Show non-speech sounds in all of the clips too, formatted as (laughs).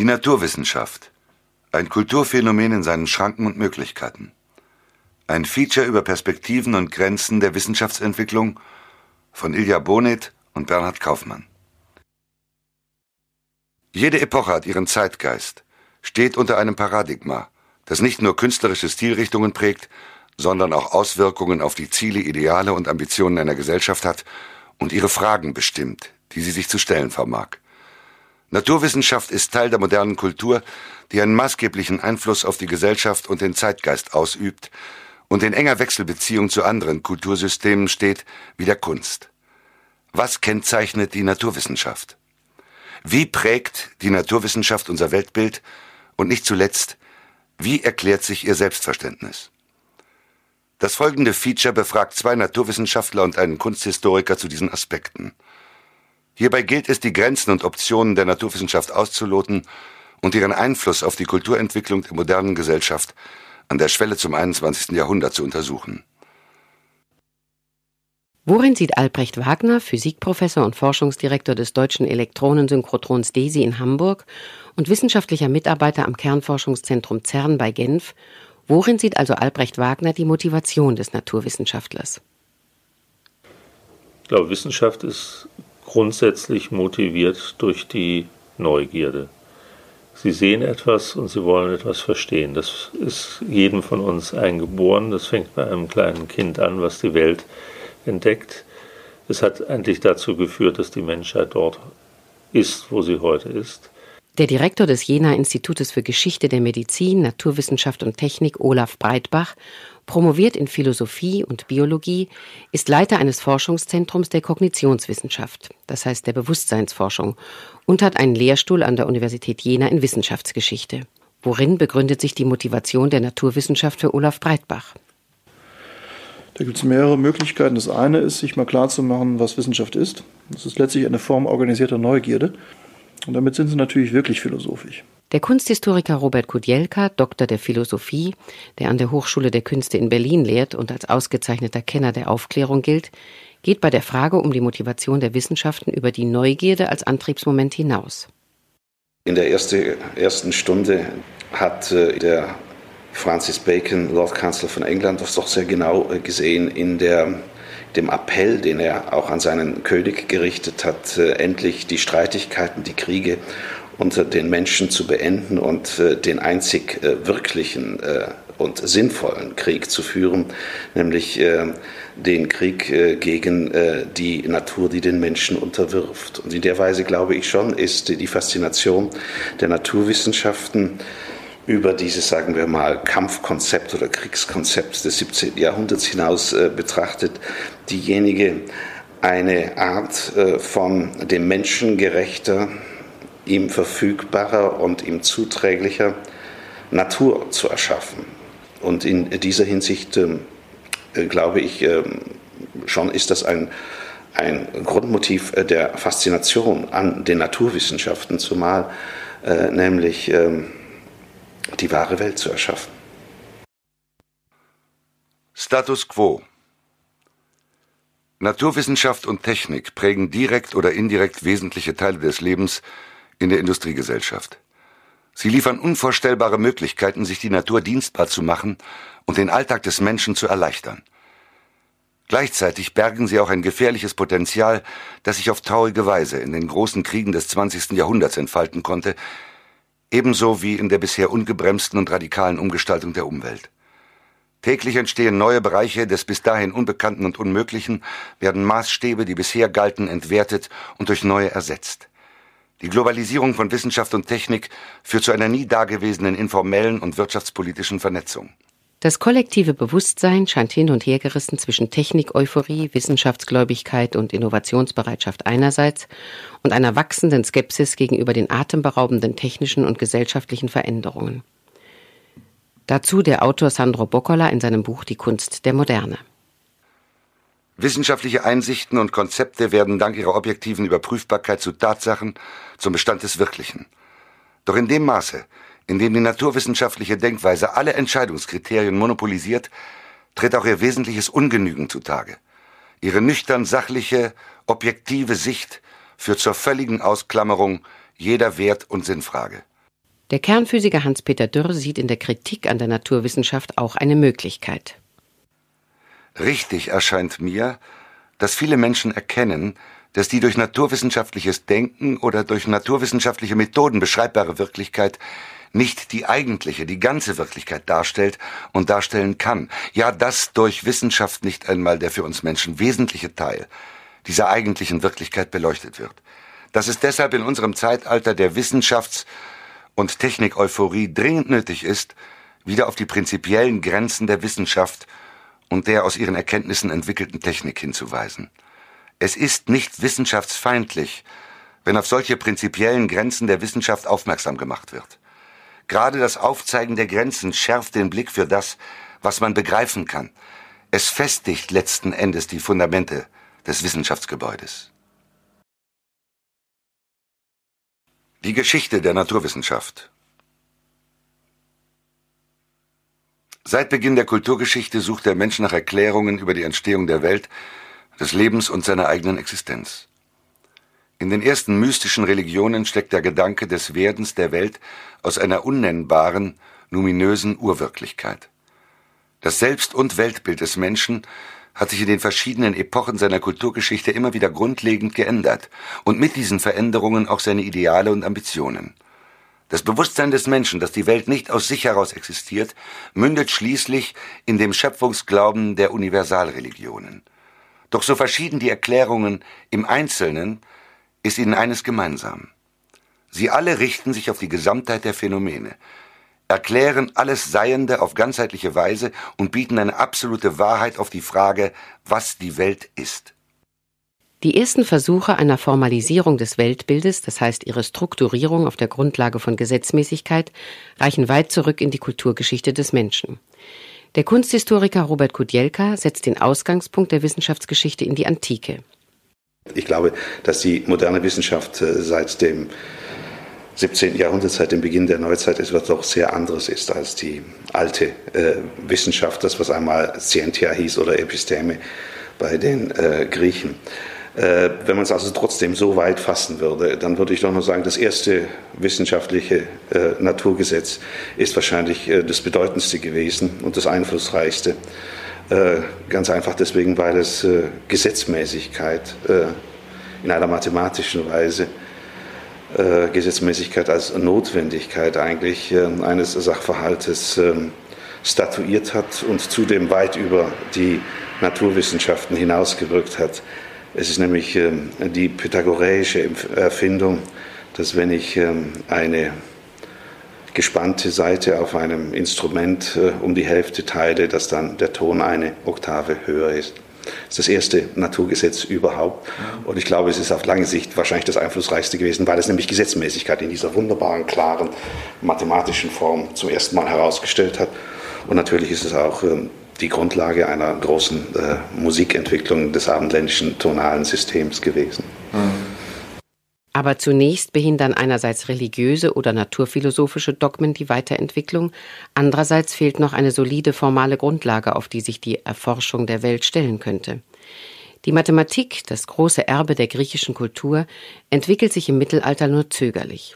Die Naturwissenschaft. Ein Kulturphänomen in seinen Schranken und Möglichkeiten. Ein Feature über Perspektiven und Grenzen der Wissenschaftsentwicklung von Ilja Bonet und Bernhard Kaufmann. Jede Epoche hat ihren Zeitgeist, steht unter einem Paradigma, das nicht nur künstlerische Stilrichtungen prägt, sondern auch Auswirkungen auf die Ziele, Ideale und Ambitionen einer Gesellschaft hat und ihre Fragen bestimmt, die sie sich zu stellen vermag. Naturwissenschaft ist Teil der modernen Kultur, die einen maßgeblichen Einfluss auf die Gesellschaft und den Zeitgeist ausübt und in enger Wechselbeziehung zu anderen Kultursystemen steht, wie der Kunst. Was kennzeichnet die Naturwissenschaft? Wie prägt die Naturwissenschaft unser Weltbild? Und nicht zuletzt, wie erklärt sich ihr Selbstverständnis? Das folgende Feature befragt zwei Naturwissenschaftler und einen Kunsthistoriker zu diesen Aspekten. Hierbei gilt es, die Grenzen und Optionen der Naturwissenschaft auszuloten und ihren Einfluss auf die Kulturentwicklung der modernen Gesellschaft an der Schwelle zum 21. Jahrhundert zu untersuchen. Worin sieht Albrecht Wagner, Physikprofessor und Forschungsdirektor des deutschen Elektronensynchrotrons DESI in Hamburg und wissenschaftlicher Mitarbeiter am Kernforschungszentrum CERN bei Genf, worin sieht also Albrecht Wagner die Motivation des Naturwissenschaftlers? Ich glaube, Wissenschaft ist grundsätzlich motiviert durch die Neugierde. Sie sehen etwas und sie wollen etwas verstehen. Das ist jedem von uns eingeboren. Das fängt bei einem kleinen Kind an, was die Welt entdeckt. Es hat eigentlich dazu geführt, dass die Menschheit dort ist, wo sie heute ist. Der Direktor des Jena Institutes für Geschichte der Medizin, Naturwissenschaft und Technik, Olaf Breitbach, promoviert in Philosophie und Biologie, ist Leiter eines Forschungszentrums der Kognitionswissenschaft, das heißt der Bewusstseinsforschung, und hat einen Lehrstuhl an der Universität Jena in Wissenschaftsgeschichte. Worin begründet sich die Motivation der Naturwissenschaft für Olaf Breitbach? Da gibt es mehrere Möglichkeiten. Das eine ist, sich mal klarzumachen, was Wissenschaft ist. Das ist letztlich eine Form organisierter Neugierde. Und damit sind sie natürlich wirklich philosophisch. Der Kunsthistoriker Robert Kudielka, Doktor der Philosophie, der an der Hochschule der Künste in Berlin lehrt und als ausgezeichneter Kenner der Aufklärung gilt, geht bei der Frage um die Motivation der Wissenschaften über die Neugierde als Antriebsmoment hinaus. In der erste, ersten Stunde hat äh, der Francis Bacon, Lord Chancellor von England, das doch sehr genau äh, gesehen in der dem Appell, den er auch an seinen König gerichtet hat, äh, endlich die Streitigkeiten, die Kriege unter den Menschen zu beenden und äh, den einzig äh, wirklichen und sinnvollen Krieg zu führen, nämlich den Krieg gegen die Natur, die den Menschen unterwirft. Und in der Weise, glaube ich schon, ist die Faszination der Naturwissenschaften über dieses, sagen wir mal, Kampfkonzept oder Kriegskonzept des 17. Jahrhunderts hinaus äh, betrachtet, diejenige eine Art äh, von dem Menschen gerechter, ihm verfügbarer und ihm zuträglicher Natur zu erschaffen. Und in dieser Hinsicht ähm, äh, glaube ich, ähm, schon ist das ein, ein Grundmotiv äh, der Faszination an den Naturwissenschaften, zumal äh, nämlich ähm, die wahre Welt zu erschaffen. Status quo. Naturwissenschaft und Technik prägen direkt oder indirekt wesentliche Teile des Lebens in der Industriegesellschaft. Sie liefern unvorstellbare Möglichkeiten, sich die Natur dienstbar zu machen und den Alltag des Menschen zu erleichtern. Gleichzeitig bergen sie auch ein gefährliches Potenzial, das sich auf traurige Weise in den großen Kriegen des 20. Jahrhunderts entfalten konnte, ebenso wie in der bisher ungebremsten und radikalen Umgestaltung der Umwelt. Täglich entstehen neue Bereiche des bis dahin Unbekannten und Unmöglichen, werden Maßstäbe, die bisher galten, entwertet und durch neue ersetzt. Die Globalisierung von Wissenschaft und Technik führt zu einer nie dagewesenen informellen und wirtschaftspolitischen Vernetzung. Das kollektive Bewusstsein scheint hin und her gerissen zwischen Technik-Euphorie, Wissenschaftsgläubigkeit und Innovationsbereitschaft einerseits und einer wachsenden Skepsis gegenüber den atemberaubenden technischen und gesellschaftlichen Veränderungen. Dazu der Autor Sandro Boccola in seinem Buch Die Kunst der Moderne. Wissenschaftliche Einsichten und Konzepte werden dank ihrer objektiven Überprüfbarkeit zu Tatsachen, zum Bestand des Wirklichen. Doch in dem Maße, in dem die naturwissenschaftliche Denkweise alle Entscheidungskriterien monopolisiert, tritt auch ihr wesentliches Ungenügen zutage. Ihre nüchtern sachliche, objektive Sicht führt zur völligen Ausklammerung jeder Wert- und Sinnfrage. Der Kernphysiker Hans-Peter Dürr sieht in der Kritik an der Naturwissenschaft auch eine Möglichkeit. Richtig erscheint mir, dass viele Menschen erkennen, dass die durch naturwissenschaftliches Denken oder durch naturwissenschaftliche Methoden beschreibbare Wirklichkeit nicht die eigentliche, die ganze Wirklichkeit darstellt und darstellen kann. Ja, dass durch Wissenschaft nicht einmal der für uns Menschen wesentliche Teil dieser eigentlichen Wirklichkeit beleuchtet wird. Dass es deshalb in unserem Zeitalter der Wissenschafts- und Technik-Euphorie dringend nötig ist, wieder auf die prinzipiellen Grenzen der Wissenschaft und der aus ihren Erkenntnissen entwickelten Technik hinzuweisen. Es ist nicht wissenschaftsfeindlich, wenn auf solche prinzipiellen Grenzen der Wissenschaft aufmerksam gemacht wird. Gerade das Aufzeigen der Grenzen schärft den Blick für das, was man begreifen kann. Es festigt letzten Endes die Fundamente des Wissenschaftsgebäudes. Die Geschichte der Naturwissenschaft Seit Beginn der Kulturgeschichte sucht der Mensch nach Erklärungen über die Entstehung der Welt, des Lebens und seiner eigenen Existenz. In den ersten mystischen Religionen steckt der Gedanke des Werdens der Welt aus einer unnennbaren, luminösen Urwirklichkeit. Das Selbst- und Weltbild des Menschen hat sich in den verschiedenen Epochen seiner Kulturgeschichte immer wieder grundlegend geändert und mit diesen Veränderungen auch seine Ideale und Ambitionen. Das Bewusstsein des Menschen, dass die Welt nicht aus sich heraus existiert, mündet schließlich in dem Schöpfungsglauben der Universalreligionen. Doch so verschieden die Erklärungen im Einzelnen, ist ihnen eines gemeinsam. Sie alle richten sich auf die Gesamtheit der Phänomene, erklären alles Seiende auf ganzheitliche Weise und bieten eine absolute Wahrheit auf die Frage, was die Welt ist. Die ersten Versuche einer Formalisierung des Weltbildes, das heißt ihre Strukturierung auf der Grundlage von Gesetzmäßigkeit, reichen weit zurück in die Kulturgeschichte des Menschen. Der Kunsthistoriker Robert Kudielka setzt den Ausgangspunkt der Wissenschaftsgeschichte in die Antike. Ich glaube, dass die moderne Wissenschaft äh, seit dem 17. Jahrhundert, seit dem Beginn der Neuzeit, etwas doch sehr anderes ist als die alte äh, Wissenschaft, das was einmal Scientia hieß oder Episteme bei den äh, Griechen. Äh, wenn man es also trotzdem so weit fassen würde, dann würde ich doch nur sagen, das erste wissenschaftliche äh, Naturgesetz ist wahrscheinlich äh, das bedeutendste gewesen und das einflussreichste. Äh, ganz einfach deswegen, weil es äh, Gesetzmäßigkeit in einer mathematischen Weise äh, Gesetzmäßigkeit als Notwendigkeit eigentlich äh, eines Sachverhaltes äh, statuiert hat und zudem weit über die Naturwissenschaften hinausgewirkt hat. Es ist nämlich ähm, die pythagoreische Erfindung, dass wenn ich ähm, eine gespannte Seite auf einem Instrument äh, um die Hälfte teile, dass dann der Ton eine Oktave höher ist. Das ist das erste Naturgesetz überhaupt. Und ich glaube, es ist auf lange Sicht wahrscheinlich das einflussreichste gewesen, weil es nämlich Gesetzmäßigkeit in dieser wunderbaren, klaren, mathematischen Form zum ersten Mal herausgestellt hat. Und natürlich ist es auch ähm, die Grundlage einer großen äh, Musikentwicklung des abendländischen tonalen Systems gewesen. Mhm. Aber zunächst behindern einerseits religiöse oder naturphilosophische Dogmen die Weiterentwicklung, andererseits fehlt noch eine solide formale Grundlage, auf die sich die Erforschung der Welt stellen könnte. Die Mathematik, das große Erbe der griechischen Kultur, entwickelt sich im Mittelalter nur zögerlich.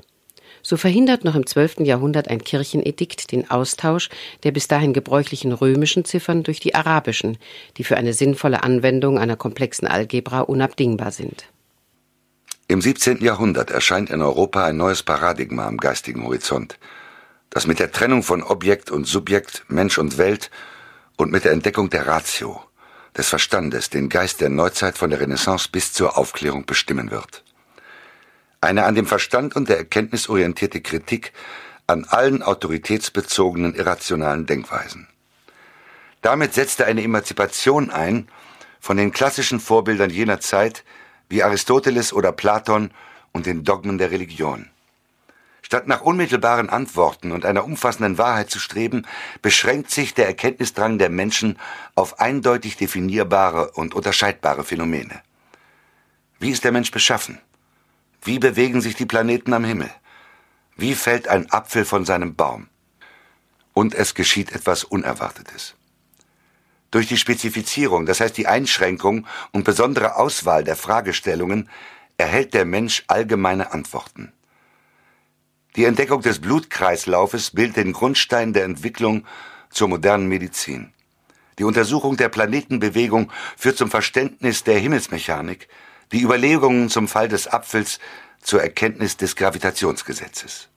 So verhindert noch im 12. Jahrhundert ein Kirchenedikt den Austausch der bis dahin gebräuchlichen römischen Ziffern durch die arabischen, die für eine sinnvolle Anwendung einer komplexen Algebra unabdingbar sind. Im 17. Jahrhundert erscheint in Europa ein neues Paradigma am geistigen Horizont, das mit der Trennung von Objekt und Subjekt, Mensch und Welt und mit der Entdeckung der Ratio, des Verstandes, den Geist der Neuzeit von der Renaissance bis zur Aufklärung bestimmen wird. Eine an dem Verstand und der Erkenntnis orientierte Kritik an allen autoritätsbezogenen irrationalen Denkweisen. Damit setzte eine Emanzipation ein von den klassischen Vorbildern jener Zeit, wie Aristoteles oder Platon und den Dogmen der Religion. Statt nach unmittelbaren Antworten und einer umfassenden Wahrheit zu streben, beschränkt sich der Erkenntnisdrang der Menschen auf eindeutig definierbare und unterscheidbare Phänomene. Wie ist der Mensch beschaffen? Wie bewegen sich die Planeten am Himmel? Wie fällt ein Apfel von seinem Baum? Und es geschieht etwas Unerwartetes. Durch die Spezifizierung, das heißt die Einschränkung und besondere Auswahl der Fragestellungen, erhält der Mensch allgemeine Antworten. Die Entdeckung des Blutkreislaufes bildet den Grundstein der Entwicklung zur modernen Medizin. Die Untersuchung der Planetenbewegung führt zum Verständnis der Himmelsmechanik, die Überlegungen zum Fall des Apfels zur Erkenntnis des Gravitationsgesetzes.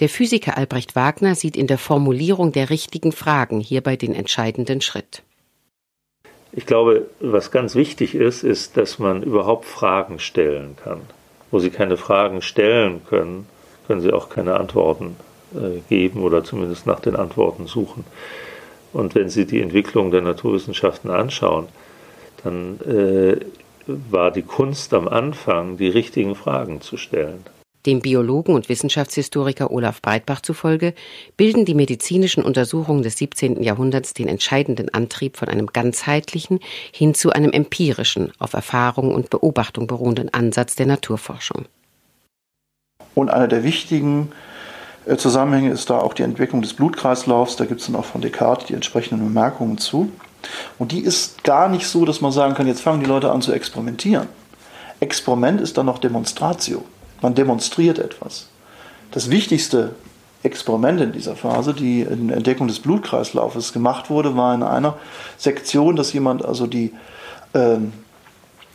Der Physiker Albrecht Wagner sieht in der Formulierung der richtigen Fragen hierbei den entscheidenden Schritt. Ich glaube, was ganz wichtig ist, ist, dass man überhaupt Fragen stellen kann. Wo Sie keine Fragen stellen können, können Sie auch keine Antworten äh, geben oder zumindest nach den Antworten suchen. Und wenn Sie die Entwicklung der Naturwissenschaften anschauen, dann äh, war die Kunst am Anfang, die richtigen Fragen zu stellen. Dem Biologen und Wissenschaftshistoriker Olaf Breitbach zufolge bilden die medizinischen Untersuchungen des 17. Jahrhunderts den entscheidenden Antrieb von einem ganzheitlichen hin zu einem empirischen, auf Erfahrung und Beobachtung beruhenden Ansatz der Naturforschung. Und einer der wichtigen äh, Zusammenhänge ist da auch die Entwicklung des Blutkreislaufs. Da gibt es dann auch von Descartes die entsprechenden Bemerkungen zu. Und die ist gar nicht so, dass man sagen kann, jetzt fangen die Leute an zu experimentieren. Experiment ist dann noch Demonstratio. Man demonstriert etwas. Das wichtigste Experiment in dieser Phase, die in Entdeckung des Blutkreislaufes gemacht wurde, war in einer Sektion, dass jemand also die äh,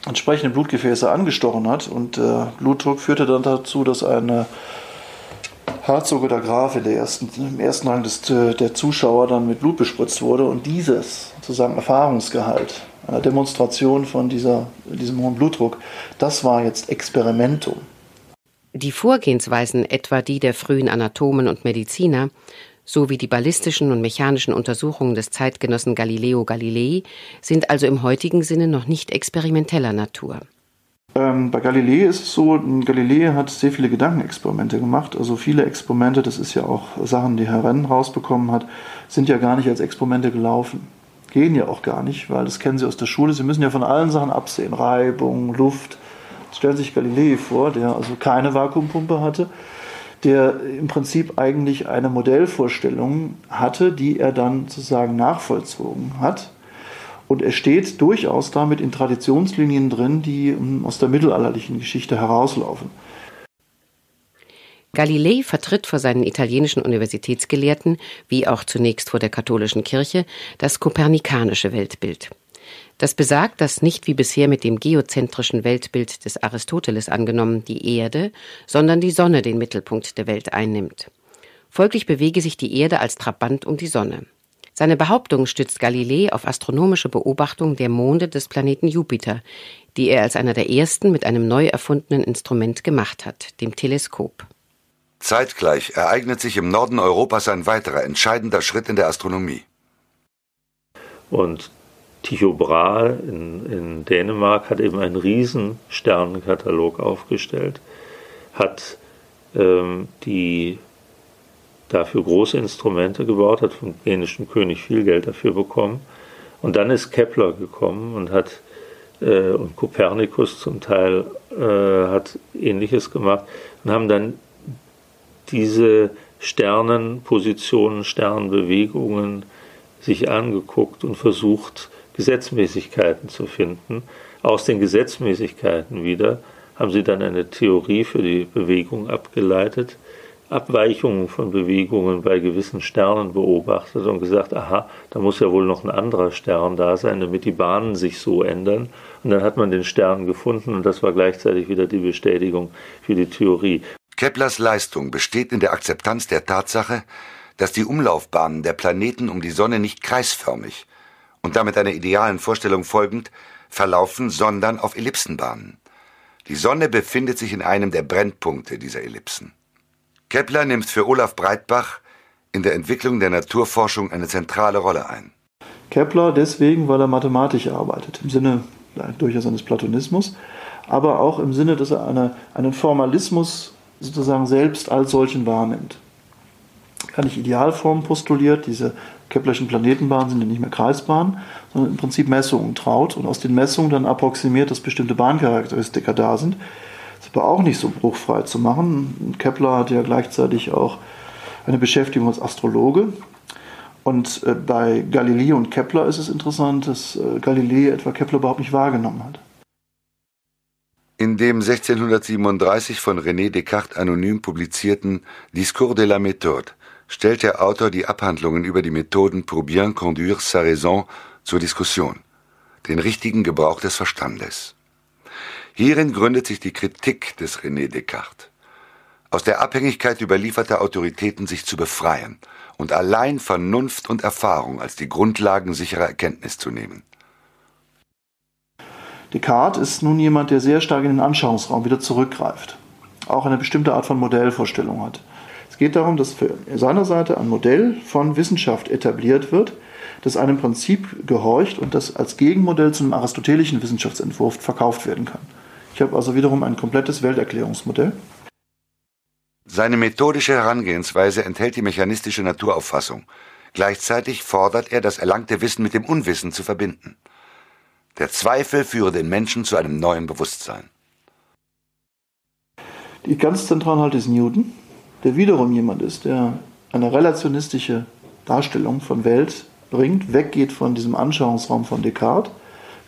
entsprechenden Blutgefäße angestochen hat und äh, Blutdruck führte dann dazu, dass eine Herzog oder Graf in der ersten, im ersten Rang des, der Zuschauer dann mit Blut bespritzt wurde und dieses sozusagen Erfahrungsgehalt einer Demonstration von dieser, diesem hohen Blutdruck, das war jetzt Experimentum. Die Vorgehensweisen, etwa die der frühen Anatomen und Mediziner, sowie die ballistischen und mechanischen Untersuchungen des Zeitgenossen Galileo Galilei sind also im heutigen Sinne noch nicht experimenteller Natur. Ähm, bei Galilei ist es so, Galilei hat sehr viele Gedankenexperimente gemacht. Also viele Experimente, das ist ja auch Sachen, die Herr Renn rausbekommen hat, sind ja gar nicht als Experimente gelaufen. Gehen ja auch gar nicht, weil das kennen Sie aus der Schule. Sie müssen ja von allen Sachen absehen. Reibung, Luft, stellen Sie sich Galilei vor, der also keine Vakuumpumpe hatte, der im Prinzip eigentlich eine Modellvorstellung hatte, die er dann sozusagen nachvollzogen hat. Und er steht durchaus damit in Traditionslinien drin, die ähm, aus der mittelalterlichen Geschichte herauslaufen. Galilei vertritt vor seinen italienischen Universitätsgelehrten, wie auch zunächst vor der katholischen Kirche, das kopernikanische Weltbild. Das besagt, dass nicht wie bisher mit dem geozentrischen Weltbild des Aristoteles angenommen die Erde, sondern die Sonne den Mittelpunkt der Welt einnimmt. Folglich bewege sich die Erde als Trabant um die Sonne. Seine Behauptung stützt Galilei auf astronomische Beobachtungen der Monde des Planeten Jupiter, die er als einer der ersten mit einem neu erfundenen Instrument gemacht hat, dem Teleskop. Zeitgleich ereignet sich im Norden Europas ein weiterer entscheidender Schritt in der Astronomie. Und Tycho Brahe in, in Dänemark hat eben einen riesen Sternenkatalog aufgestellt, hat ähm, die dafür große Instrumente gebaut, hat vom dänischen König viel Geld dafür bekommen. Und dann ist Kepler gekommen und hat äh, und Kopernikus zum Teil äh, hat ähnliches gemacht und haben dann diese Sternenpositionen, Sternbewegungen sich angeguckt und versucht, Gesetzmäßigkeiten zu finden. Aus den Gesetzmäßigkeiten wieder haben sie dann eine Theorie für die Bewegung abgeleitet, Abweichungen von Bewegungen bei gewissen Sternen beobachtet und gesagt, aha, da muss ja wohl noch ein anderer Stern da sein, damit die Bahnen sich so ändern. Und dann hat man den Stern gefunden und das war gleichzeitig wieder die Bestätigung für die Theorie. Keplers Leistung besteht in der Akzeptanz der Tatsache, dass die Umlaufbahnen der Planeten um die Sonne nicht kreisförmig, und damit einer idealen Vorstellung folgend, verlaufen, sondern auf Ellipsenbahnen. Die Sonne befindet sich in einem der Brennpunkte dieser Ellipsen. Kepler nimmt für Olaf Breitbach in der Entwicklung der Naturforschung eine zentrale Rolle ein. Kepler deswegen, weil er mathematisch arbeitet, im Sinne durchaus eines Platonismus, aber auch im Sinne, dass er eine, einen Formalismus sozusagen selbst als solchen wahrnimmt. Er hat nicht Idealformen postuliert, diese Keplerschen Planetenbahnen sind ja nicht mehr Kreisbahnen, sondern im Prinzip Messungen traut und aus den Messungen dann approximiert, dass bestimmte Bahncharakteristika da sind. Das ist aber auch nicht so bruchfrei zu machen. Kepler hat ja gleichzeitig auch eine Beschäftigung als Astrologe. Und äh, bei Galilei und Kepler ist es interessant, dass äh, Galilei etwa Kepler überhaupt nicht wahrgenommen hat. In dem 1637 von René Descartes anonym publizierten Discours de la méthode stellt der Autor die Abhandlungen über die Methoden pour bien conduire sa raison zur Diskussion, den richtigen Gebrauch des Verstandes. Hierin gründet sich die Kritik des René Descartes. Aus der Abhängigkeit überlieferter Autoritäten sich zu befreien und allein Vernunft und Erfahrung als die Grundlagen sicherer Erkenntnis zu nehmen. Descartes ist nun jemand, der sehr stark in den Anschauungsraum wieder zurückgreift, auch eine bestimmte Art von Modellvorstellung hat. Es geht darum, dass für seiner Seite ein Modell von Wissenschaft etabliert wird, das einem Prinzip gehorcht und das als Gegenmodell zu einem aristotelischen Wissenschaftsentwurf verkauft werden kann. Ich habe also wiederum ein komplettes Welterklärungsmodell. Seine methodische Herangehensweise enthält die mechanistische Naturauffassung. Gleichzeitig fordert er, das erlangte Wissen mit dem Unwissen zu verbinden. Der Zweifel führe den Menschen zu einem neuen Bewusstsein. Die ganz zentral halt ist Newton, der wiederum jemand ist, der eine relationistische Darstellung von Welt bringt, weggeht von diesem Anschauungsraum von Descartes,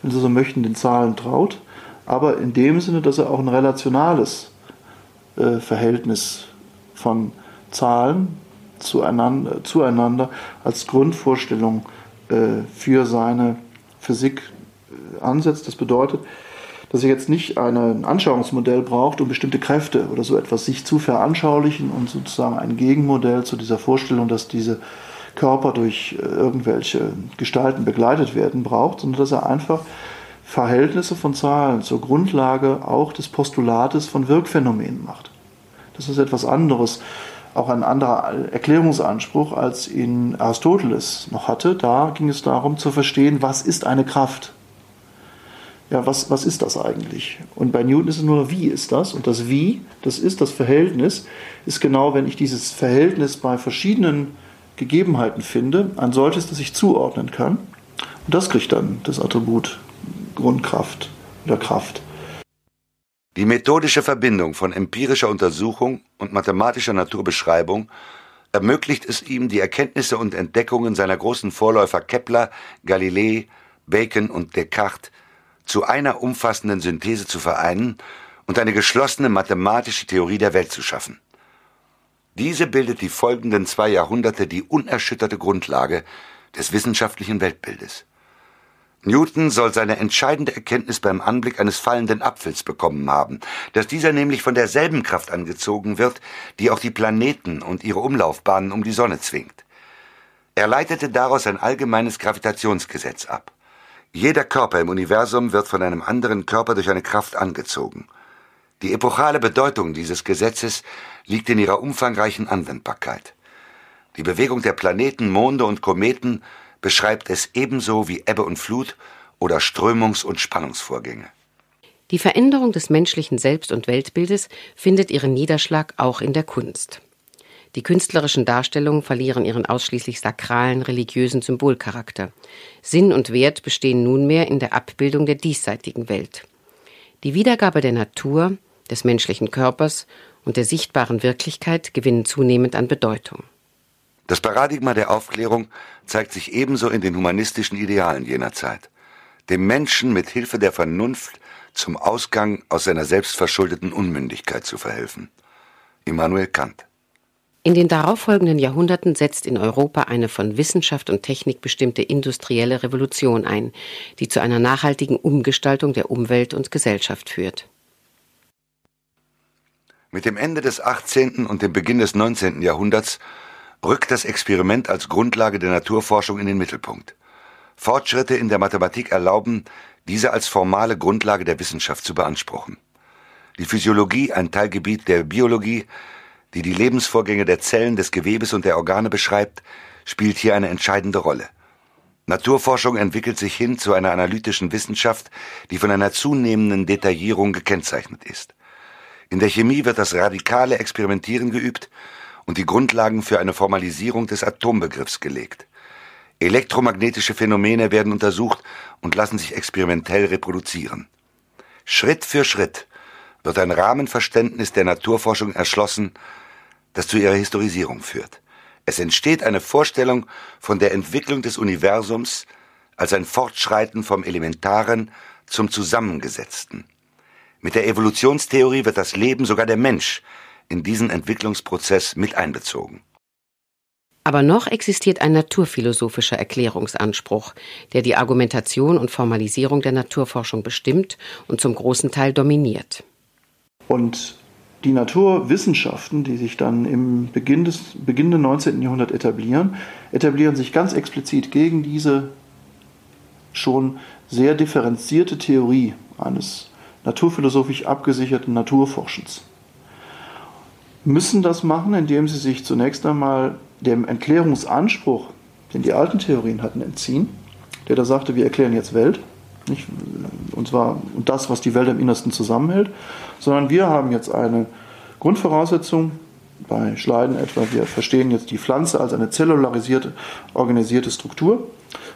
wenn Sie so möchten, den Zahlen traut, aber in dem Sinne, dass er auch ein relationales äh, Verhältnis von Zahlen zueinander, zueinander als Grundvorstellung äh, für seine Physik ansetzt. Das bedeutet, dass er jetzt nicht ein Anschauungsmodell braucht, um bestimmte Kräfte oder so etwas sich zu veranschaulichen und sozusagen ein Gegenmodell zu dieser Vorstellung, dass diese Körper durch äh, irgendwelche Gestalten begleitet werden, braucht, sondern dass er einfach Verhältnisse von Zahlen zur Grundlage auch des Postulates von Wirkphänomenen macht. Das ist etwas anderes, auch ein anderer Erklärungsanspruch, als ihn Aristoteles noch hatte. Da ging es darum zu verstehen, was ist eine Kraft? Ja, was, was ist das eigentlich? Und bei Newton ist es nur, wie ist das? Und das Wie, das ist das Verhältnis, ist genau, wenn ich dieses Verhältnis bei verschiedenen Gegebenheiten finde, ein solches, das ich zuordnen kann. Und das kriegt dann das Attribut Grundkraft oder Kraft. Die methodische Verbindung von empirischer Untersuchung und mathematischer Naturbeschreibung ermöglicht es ihm, die Erkenntnisse und Entdeckungen seiner großen Vorläufer Kepler, Galilei, Bacon und Descartes zu einer umfassenden Synthese zu vereinen und eine geschlossene mathematische Theorie der Welt zu schaffen. Diese bildet die folgenden zwei Jahrhunderte die unerschütterte Grundlage des wissenschaftlichen Weltbildes. Newton soll seine entscheidende Erkenntnis beim Anblick eines fallenden Apfels bekommen haben, dass dieser nämlich von derselben Kraft angezogen wird, die auch die Planeten und ihre Umlaufbahnen um die Sonne zwingt. Er leitete daraus ein allgemeines Gravitationsgesetz ab. Jeder Körper im Universum wird von einem anderen Körper durch eine Kraft angezogen. Die epochale Bedeutung dieses Gesetzes liegt in ihrer umfangreichen Anwendbarkeit. Die Bewegung der Planeten, Monde und Kometen beschreibt es ebenso wie Ebbe und Flut oder Strömungs- und Spannungsvorgänge. Die Veränderung des menschlichen Selbst- und Weltbildes findet ihren Niederschlag auch in der Kunst. Die künstlerischen Darstellungen verlieren ihren ausschließlich sakralen, religiösen Symbolcharakter. Sinn und Wert bestehen nunmehr in der Abbildung der diesseitigen Welt. Die Wiedergabe der Natur, des menschlichen Körpers und der sichtbaren Wirklichkeit gewinnen zunehmend an Bedeutung. Das Paradigma der Aufklärung zeigt sich ebenso in den humanistischen Idealen jener Zeit. Dem Menschen mit Hilfe der Vernunft zum Ausgang aus seiner selbstverschuldeten Unmündigkeit zu verhelfen. Immanuel Kant in den darauffolgenden Jahrhunderten setzt in Europa eine von Wissenschaft und Technik bestimmte industrielle Revolution ein, die zu einer nachhaltigen Umgestaltung der Umwelt und Gesellschaft führt. Mit dem Ende des 18. und dem Beginn des 19. Jahrhunderts rückt das Experiment als Grundlage der Naturforschung in den Mittelpunkt. Fortschritte in der Mathematik erlauben, diese als formale Grundlage der Wissenschaft zu beanspruchen. Die Physiologie, ein Teilgebiet der Biologie, die die Lebensvorgänge der Zellen, des Gewebes und der Organe beschreibt, spielt hier eine entscheidende Rolle. Naturforschung entwickelt sich hin zu einer analytischen Wissenschaft, die von einer zunehmenden Detaillierung gekennzeichnet ist. In der Chemie wird das radikale Experimentieren geübt und die Grundlagen für eine Formalisierung des Atombegriffs gelegt. Elektromagnetische Phänomene werden untersucht und lassen sich experimentell reproduzieren. Schritt für Schritt wird ein Rahmenverständnis der Naturforschung erschlossen, das zu ihrer Historisierung führt. Es entsteht eine Vorstellung von der Entwicklung des Universums als ein Fortschreiten vom Elementaren zum Zusammengesetzten. Mit der Evolutionstheorie wird das Leben, sogar der Mensch, in diesen Entwicklungsprozess mit einbezogen. Aber noch existiert ein naturphilosophischer Erklärungsanspruch, der die Argumentation und Formalisierung der Naturforschung bestimmt und zum großen Teil dominiert. Und die Naturwissenschaften, die sich dann im Beginn des beginnenden 19. Jahrhunderts etablieren, etablieren sich ganz explizit gegen diese schon sehr differenzierte Theorie eines naturphilosophisch abgesicherten Naturforschens. Müssen das machen, indem sie sich zunächst einmal dem Erklärungsanspruch, den die alten Theorien hatten, entziehen, der da sagte, wir erklären jetzt Welt, nicht, und zwar das, was die Welt im Innersten zusammenhält, sondern wir haben jetzt eine Grundvoraussetzung, bei Schleiden etwa, wir verstehen jetzt die Pflanze als eine zellularisierte, organisierte Struktur.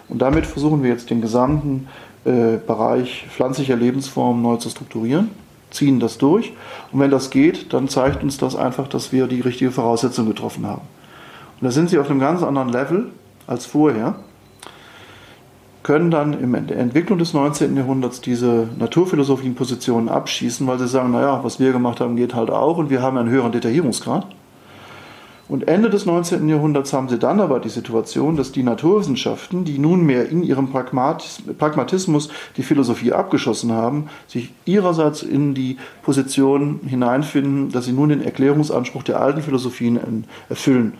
Und damit versuchen wir jetzt den gesamten äh, Bereich pflanzlicher Lebensformen neu zu strukturieren, ziehen das durch. Und wenn das geht, dann zeigt uns das einfach, dass wir die richtige Voraussetzung getroffen haben. Und da sind sie auf einem ganz anderen Level als vorher können dann in der Entwicklung des 19. Jahrhunderts diese naturphilosophischen Positionen abschießen, weil sie sagen, naja, was wir gemacht haben, geht halt auch und wir haben einen höheren Detaillierungsgrad. Und Ende des 19. Jahrhunderts haben sie dann aber die Situation, dass die Naturwissenschaften, die nunmehr in ihrem Pragmatismus die Philosophie abgeschossen haben, sich ihrerseits in die Position hineinfinden, dass sie nun den Erklärungsanspruch der alten Philosophien erfüllen.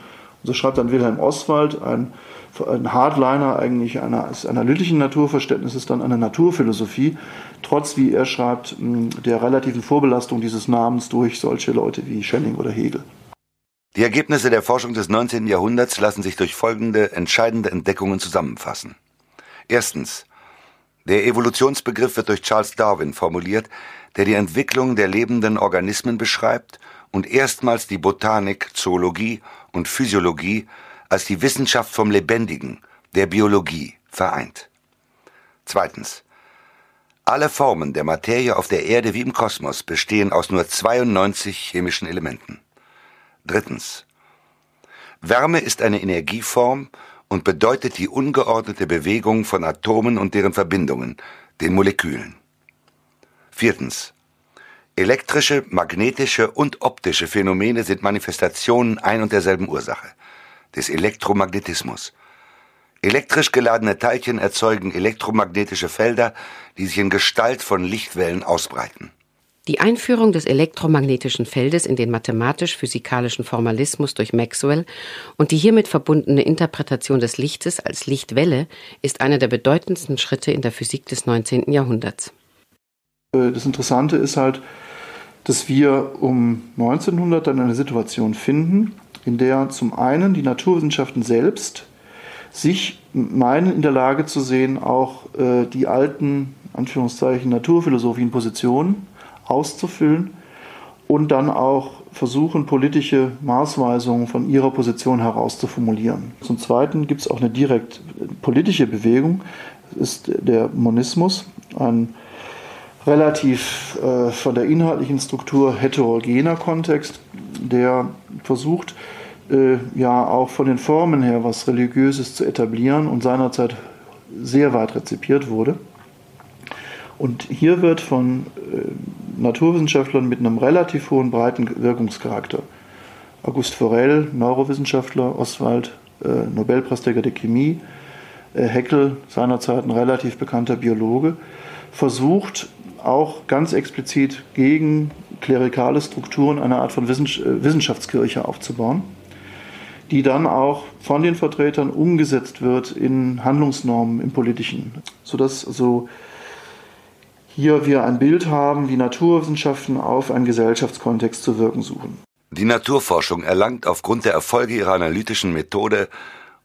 Und so schreibt dann Wilhelm Oswald, ein ein Hardliner eigentlich eines analytischen Naturverständnisses, dann eine Naturphilosophie, trotz, wie er schreibt, der relativen Vorbelastung dieses Namens durch solche Leute wie Schelling oder Hegel. Die Ergebnisse der Forschung des 19. Jahrhunderts lassen sich durch folgende entscheidende Entdeckungen zusammenfassen. Erstens. Der Evolutionsbegriff wird durch Charles Darwin formuliert, der die Entwicklung der lebenden Organismen beschreibt und erstmals die Botanik, Zoologie und Physiologie als die Wissenschaft vom Lebendigen, der Biologie, vereint. Zweitens. Alle Formen der Materie auf der Erde wie im Kosmos bestehen aus nur 92 chemischen Elementen. Drittens. Wärme ist eine Energieform und bedeutet die ungeordnete Bewegung von Atomen und deren Verbindungen, den Molekülen. Viertens. Elektrische, magnetische und optische Phänomene sind Manifestationen ein und derselben Ursache des Elektromagnetismus. Elektrisch geladene Teilchen erzeugen elektromagnetische Felder, die sich in Gestalt von Lichtwellen ausbreiten. Die Einführung des elektromagnetischen Feldes in den mathematisch-physikalischen Formalismus durch Maxwell und die hiermit verbundene Interpretation des Lichtes als Lichtwelle ist einer der bedeutendsten Schritte in der Physik des 19. Jahrhunderts. Äh, das Interessante ist halt, dass wir um 1900 dann eine Situation finden, in der zum einen die Naturwissenschaften selbst sich meinen in der Lage zu sehen, auch äh, die alten Anführungszeichen naturphilosophischen Positionen auszufüllen und dann auch versuchen, politische Maßweisungen von ihrer Position heraus zu formulieren. Zum Zweiten gibt es auch eine direkt politische Bewegung, das ist der Monismus, ein relativ äh, von der inhaltlichen Struktur heterogener Kontext, der versucht, äh, ja auch von den Formen her was Religiöses zu etablieren und seinerzeit sehr weit rezipiert wurde. Und hier wird von äh, Naturwissenschaftlern mit einem relativ hohen breiten Wirkungscharakter, August Forel, Neurowissenschaftler, Oswald, äh, Nobelpreisträger der Chemie, äh, Heckel, seinerzeit ein relativ bekannter Biologe, versucht auch ganz explizit gegen klerikale Strukturen eine Art von äh, Wissenschaftskirche aufzubauen die dann auch von den Vertretern umgesetzt wird in Handlungsnormen im Politischen, sodass also hier wir ein Bild haben, wie Naturwissenschaften auf einen Gesellschaftskontext zu wirken suchen. Die Naturforschung erlangt aufgrund der Erfolge ihrer analytischen Methode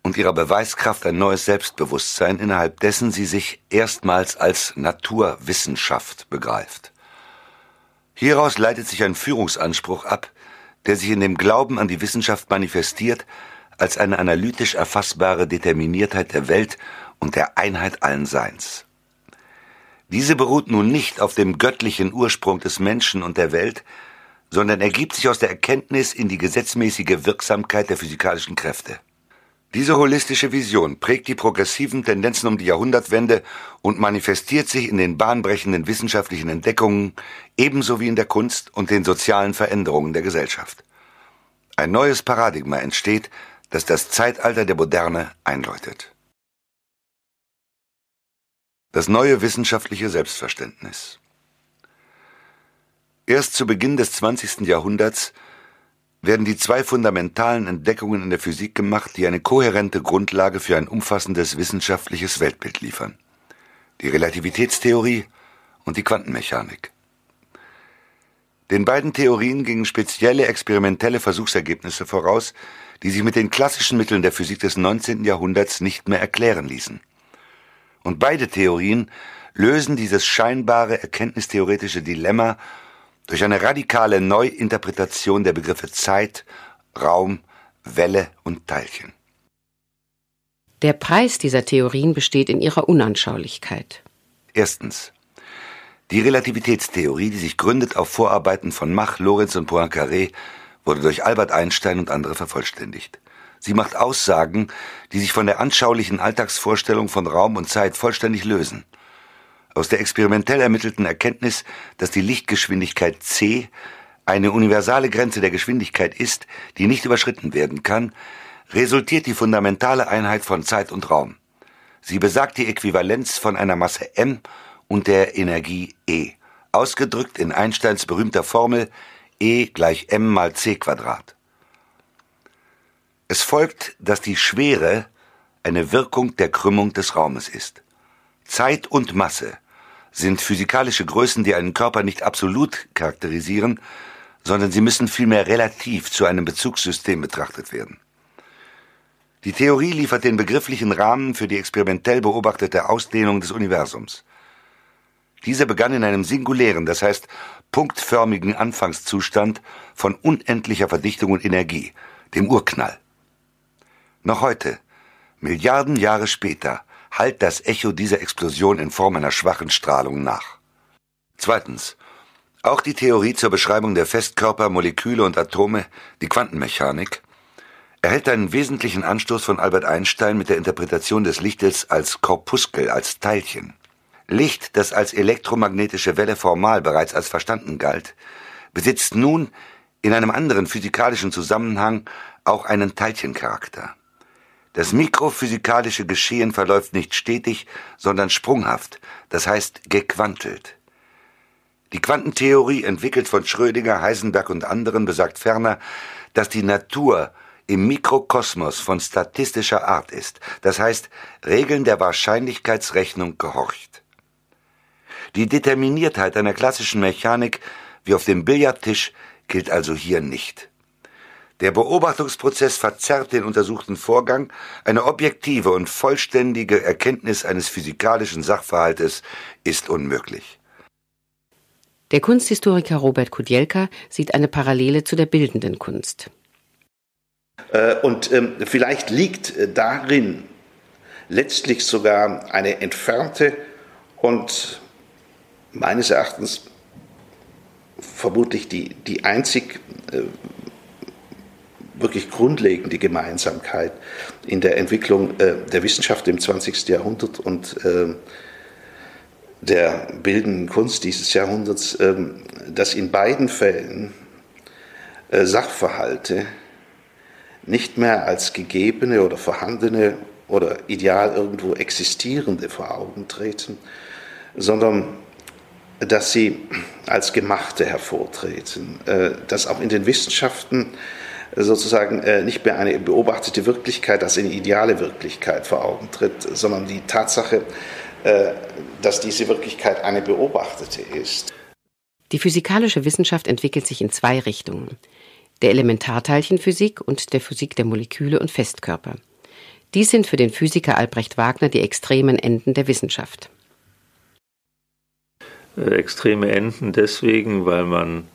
und ihrer Beweiskraft ein neues Selbstbewusstsein, innerhalb dessen sie sich erstmals als Naturwissenschaft begreift. Hieraus leitet sich ein Führungsanspruch ab, der sich in dem Glauben an die Wissenschaft manifestiert, als eine analytisch erfassbare Determiniertheit der Welt und der Einheit allen Seins. Diese beruht nun nicht auf dem göttlichen Ursprung des Menschen und der Welt, sondern ergibt sich aus der Erkenntnis in die gesetzmäßige Wirksamkeit der physikalischen Kräfte. Diese holistische Vision prägt die progressiven Tendenzen um die Jahrhundertwende und manifestiert sich in den bahnbrechenden wissenschaftlichen Entdeckungen ebenso wie in der Kunst und den sozialen Veränderungen der Gesellschaft. Ein neues Paradigma entsteht, das das Zeitalter der Moderne einläutet. Das neue wissenschaftliche Selbstverständnis. Erst zu Beginn des 20. Jahrhunderts werden die zwei fundamentalen Entdeckungen in der Physik gemacht, die eine kohärente Grundlage für ein umfassendes wissenschaftliches Weltbild liefern. Die Relativitätstheorie und die Quantenmechanik. Den beiden Theorien gingen spezielle experimentelle Versuchsergebnisse voraus, die sich mit den klassischen Mitteln der Physik des 19. Jahrhunderts nicht mehr erklären ließen. Und beide Theorien lösen dieses scheinbare erkenntnistheoretische Dilemma durch eine radikale Neuinterpretation der Begriffe Zeit, Raum, Welle und Teilchen. Der Preis dieser Theorien besteht in ihrer Unanschaulichkeit. Erstens. Die Relativitätstheorie, die sich gründet auf Vorarbeiten von Mach, Lorentz und Poincaré, wurde durch Albert Einstein und andere vervollständigt. Sie macht Aussagen, die sich von der anschaulichen Alltagsvorstellung von Raum und Zeit vollständig lösen. Aus der experimentell ermittelten Erkenntnis, dass die Lichtgeschwindigkeit c eine universale Grenze der Geschwindigkeit ist, die nicht überschritten werden kann, resultiert die fundamentale Einheit von Zeit und Raum. Sie besagt die Äquivalenz von einer Masse m und der Energie E, ausgedrückt in Einsteins berühmter Formel E gleich m mal c Quadrat. Es folgt, dass die Schwere eine Wirkung der Krümmung des Raumes ist. Zeit und Masse sind physikalische Größen, die einen Körper nicht absolut charakterisieren, sondern sie müssen vielmehr relativ zu einem Bezugssystem betrachtet werden. Die Theorie liefert den begrifflichen Rahmen für die experimentell beobachtete Ausdehnung des Universums. Diese begann in einem singulären, das heißt punktförmigen Anfangszustand von unendlicher Verdichtung und Energie, dem Urknall. Noch heute, Milliarden Jahre später, hallt das Echo dieser Explosion in Form einer schwachen Strahlung nach. Zweitens. Auch die Theorie zur Beschreibung der Festkörper, Moleküle und Atome, die Quantenmechanik, erhält einen wesentlichen Anstoß von Albert Einstein mit der Interpretation des Lichtes als Korpuskel, als Teilchen. Licht, das als elektromagnetische Welle formal bereits als verstanden galt, besitzt nun in einem anderen physikalischen Zusammenhang auch einen Teilchencharakter. Das mikrophysikalische Geschehen verläuft nicht stetig, sondern sprunghaft, das heißt gequantelt. Die Quantentheorie, entwickelt von Schrödinger, Heisenberg und anderen, besagt ferner, dass die Natur im Mikrokosmos von statistischer Art ist, das heißt Regeln der Wahrscheinlichkeitsrechnung gehorcht. Die Determiniertheit einer klassischen Mechanik wie auf dem Billardtisch gilt also hier nicht. Der Beobachtungsprozess verzerrt den untersuchten Vorgang, eine objektive und vollständige Erkenntnis eines physikalischen Sachverhaltes ist unmöglich. Der Kunsthistoriker Robert Kudielka sieht eine Parallele zu der bildenden Kunst. Äh, und ähm, vielleicht liegt äh, darin letztlich sogar eine entfernte und meines Erachtens vermutlich die, die einzig äh, wirklich grundlegende Gemeinsamkeit in der Entwicklung äh, der Wissenschaft im 20. Jahrhundert und äh, der bildenden Kunst dieses Jahrhunderts, äh, dass in beiden Fällen äh, Sachverhalte nicht mehr als gegebene oder vorhandene oder ideal irgendwo existierende vor Augen treten, sondern dass sie als Gemachte hervortreten, äh, dass auch in den Wissenschaften sozusagen äh, nicht mehr eine beobachtete Wirklichkeit als eine ideale Wirklichkeit vor Augen tritt, sondern die Tatsache, äh, dass diese Wirklichkeit eine beobachtete ist. Die physikalische Wissenschaft entwickelt sich in zwei Richtungen. Der Elementarteilchenphysik und der Physik der Moleküle und Festkörper. Dies sind für den Physiker Albrecht Wagner die extremen Enden der Wissenschaft. Äh, extreme Enden deswegen, weil man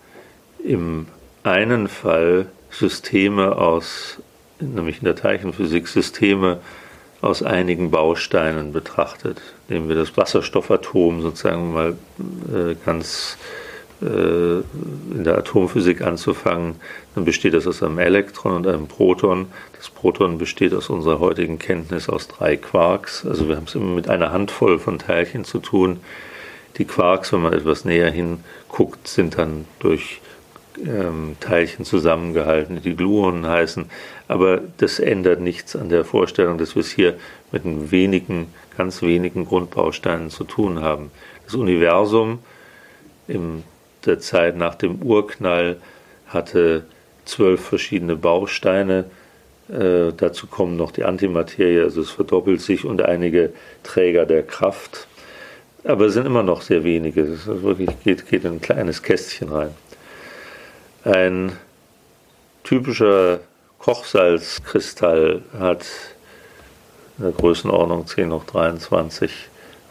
im einen Fall Systeme aus, nämlich in der Teilchenphysik, Systeme aus einigen Bausteinen betrachtet. Nehmen wir das Wasserstoffatom sozusagen mal äh, ganz äh, in der Atomphysik anzufangen, dann besteht das aus einem Elektron und einem Proton. Das Proton besteht aus unserer heutigen Kenntnis aus drei Quarks. Also wir haben es immer mit einer Handvoll von Teilchen zu tun. Die Quarks, wenn man etwas näher hinguckt, sind dann durch ähm, Teilchen zusammengehalten, die Gluonen heißen. Aber das ändert nichts an der Vorstellung, dass wir es hier mit wenigen, ganz wenigen Grundbausteinen zu tun haben. Das Universum in der Zeit nach dem Urknall hatte zwölf verschiedene Bausteine. Äh, dazu kommen noch die Antimaterie, also es verdoppelt sich und einige Träger der Kraft. Aber es sind immer noch sehr wenige. Es geht, geht in ein kleines Kästchen rein. Ein typischer Kochsalzkristall hat in der Größenordnung 10 hoch 23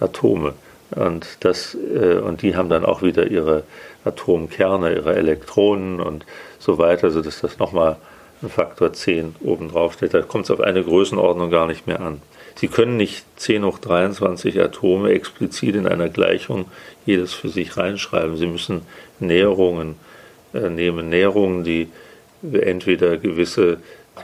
Atome. Und, das, äh, und die haben dann auch wieder ihre Atomkerne, ihre Elektronen und so weiter, sodass das nochmal ein Faktor 10 obendrauf steht. Da kommt es auf eine Größenordnung gar nicht mehr an. Sie können nicht 10 hoch 23 Atome explizit in einer Gleichung jedes für sich reinschreiben. Sie müssen Näherungen äh, nehmen, Näherungen, die entweder gewisse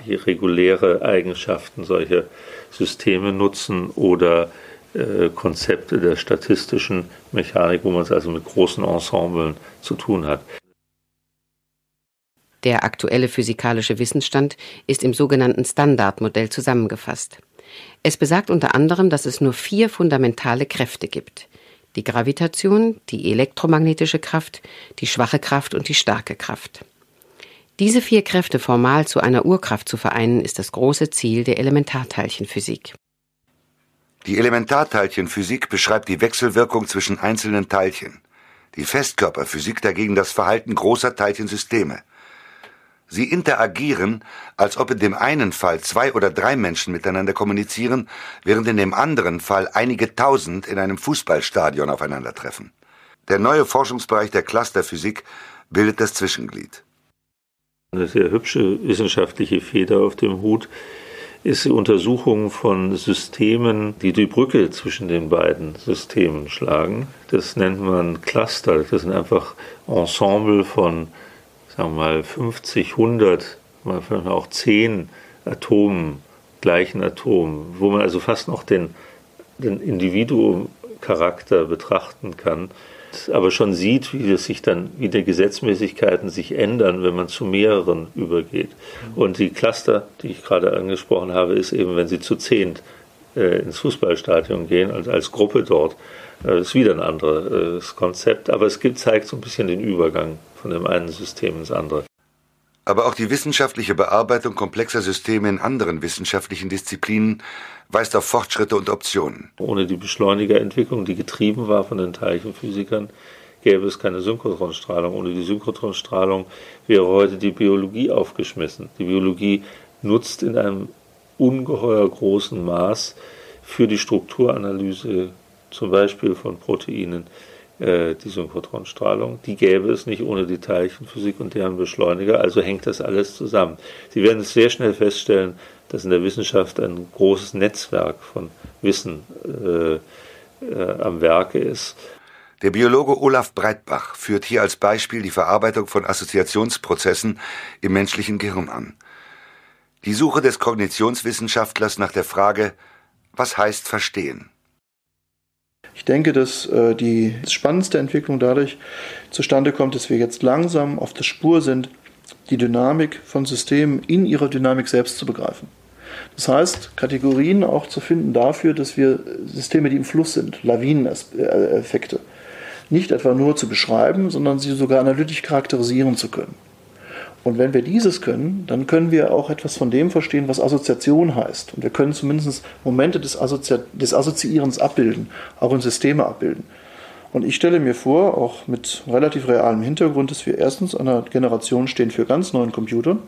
reguläre Eigenschaften solcher Systeme nutzen oder äh, Konzepte der statistischen Mechanik, wo man es also mit großen Ensemblen zu tun hat. Der aktuelle physikalische Wissensstand ist im sogenannten Standardmodell zusammengefasst. Es besagt unter anderem, dass es nur vier fundamentale Kräfte gibt. Die Gravitation, die elektromagnetische Kraft, die schwache Kraft und die starke Kraft. Diese vier Kräfte formal zu einer Urkraft zu vereinen, ist das große Ziel der Elementarteilchenphysik. Die Elementarteilchenphysik beschreibt die Wechselwirkung zwischen einzelnen Teilchen. Die Festkörperphysik dagegen das Verhalten großer Teilchensysteme. Sie interagieren, als ob in dem einen Fall zwei oder drei Menschen miteinander kommunizieren, während in dem anderen Fall einige tausend in einem Fußballstadion aufeinandertreffen. Der neue Forschungsbereich der Clusterphysik bildet das Zwischenglied. Eine sehr hübsche wissenschaftliche Feder auf dem Hut ist die Untersuchung von Systemen, die die Brücke zwischen den beiden Systemen schlagen. Das nennt man Cluster. Das sind einfach Ensemble von, sagen wir mal, 50, 100, manchmal auch 10 Atomen, gleichen Atomen, wo man also fast noch den, den Individuum-Charakter betrachten kann aber schon sieht, wie es sich dann, wie die Gesetzmäßigkeiten sich ändern, wenn man zu mehreren übergeht. Und die Cluster, die ich gerade angesprochen habe, ist eben, wenn sie zu zehnt äh, ins Fußballstadion gehen, also als Gruppe dort, äh, ist wieder ein anderes äh, Konzept, aber es gibt, zeigt so ein bisschen den Übergang von dem einen System ins andere. Aber auch die wissenschaftliche Bearbeitung komplexer Systeme in anderen wissenschaftlichen Disziplinen weist auf Fortschritte und Optionen. Ohne die Beschleunigerentwicklung, die getrieben war von den Teilchenphysikern, gäbe es keine Synchrotronstrahlung. Ohne die Synchrotronstrahlung wäre heute die Biologie aufgeschmissen. Die Biologie nutzt in einem ungeheuer großen Maß für die Strukturanalyse zum Beispiel von Proteinen äh, die Synchrotronstrahlung. Die gäbe es nicht ohne die Teilchenphysik und deren Beschleuniger, also hängt das alles zusammen. Sie werden es sehr schnell feststellen, dass in der Wissenschaft ein großes Netzwerk von Wissen äh, äh, am Werke ist. Der Biologe Olaf Breitbach führt hier als Beispiel die Verarbeitung von Assoziationsprozessen im menschlichen Gehirn an. Die Suche des Kognitionswissenschaftlers nach der Frage, was heißt verstehen? Ich denke, dass äh, die spannendste Entwicklung dadurch zustande kommt, dass wir jetzt langsam auf der Spur sind, die Dynamik von Systemen in ihrer Dynamik selbst zu begreifen. Das heißt, Kategorien auch zu finden dafür, dass wir Systeme, die im Fluss sind, Lawineneffekte, nicht etwa nur zu beschreiben, sondern sie sogar analytisch charakterisieren zu können. Und wenn wir dieses können, dann können wir auch etwas von dem verstehen, was Assoziation heißt. Und wir können zumindest Momente des, Assozi des Assoziierens abbilden, auch in Systeme abbilden. Und ich stelle mir vor, auch mit relativ realem Hintergrund, dass wir erstens einer Generation stehen für ganz neuen Computern,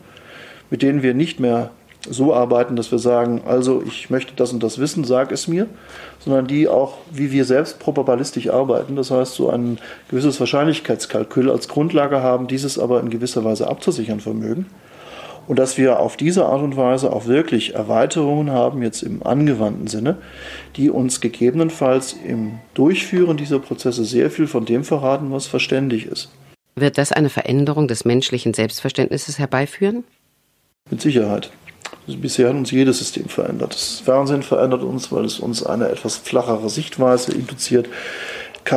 mit denen wir nicht mehr so arbeiten, dass wir sagen, also ich möchte das und das wissen, sag es mir, sondern die auch, wie wir selbst probabilistisch arbeiten, das heißt so ein gewisses Wahrscheinlichkeitskalkül als Grundlage haben, dieses aber in gewisser Weise abzusichern vermögen. Und dass wir auf diese Art und Weise auch wirklich Erweiterungen haben, jetzt im angewandten Sinne, die uns gegebenenfalls im Durchführen dieser Prozesse sehr viel von dem verraten, was verständig ist. Wird das eine Veränderung des menschlichen Selbstverständnisses herbeiführen? Mit Sicherheit. Bisher hat uns jedes System verändert. Das Fernsehen verändert uns, weil es uns eine etwas flachere Sichtweise induziert.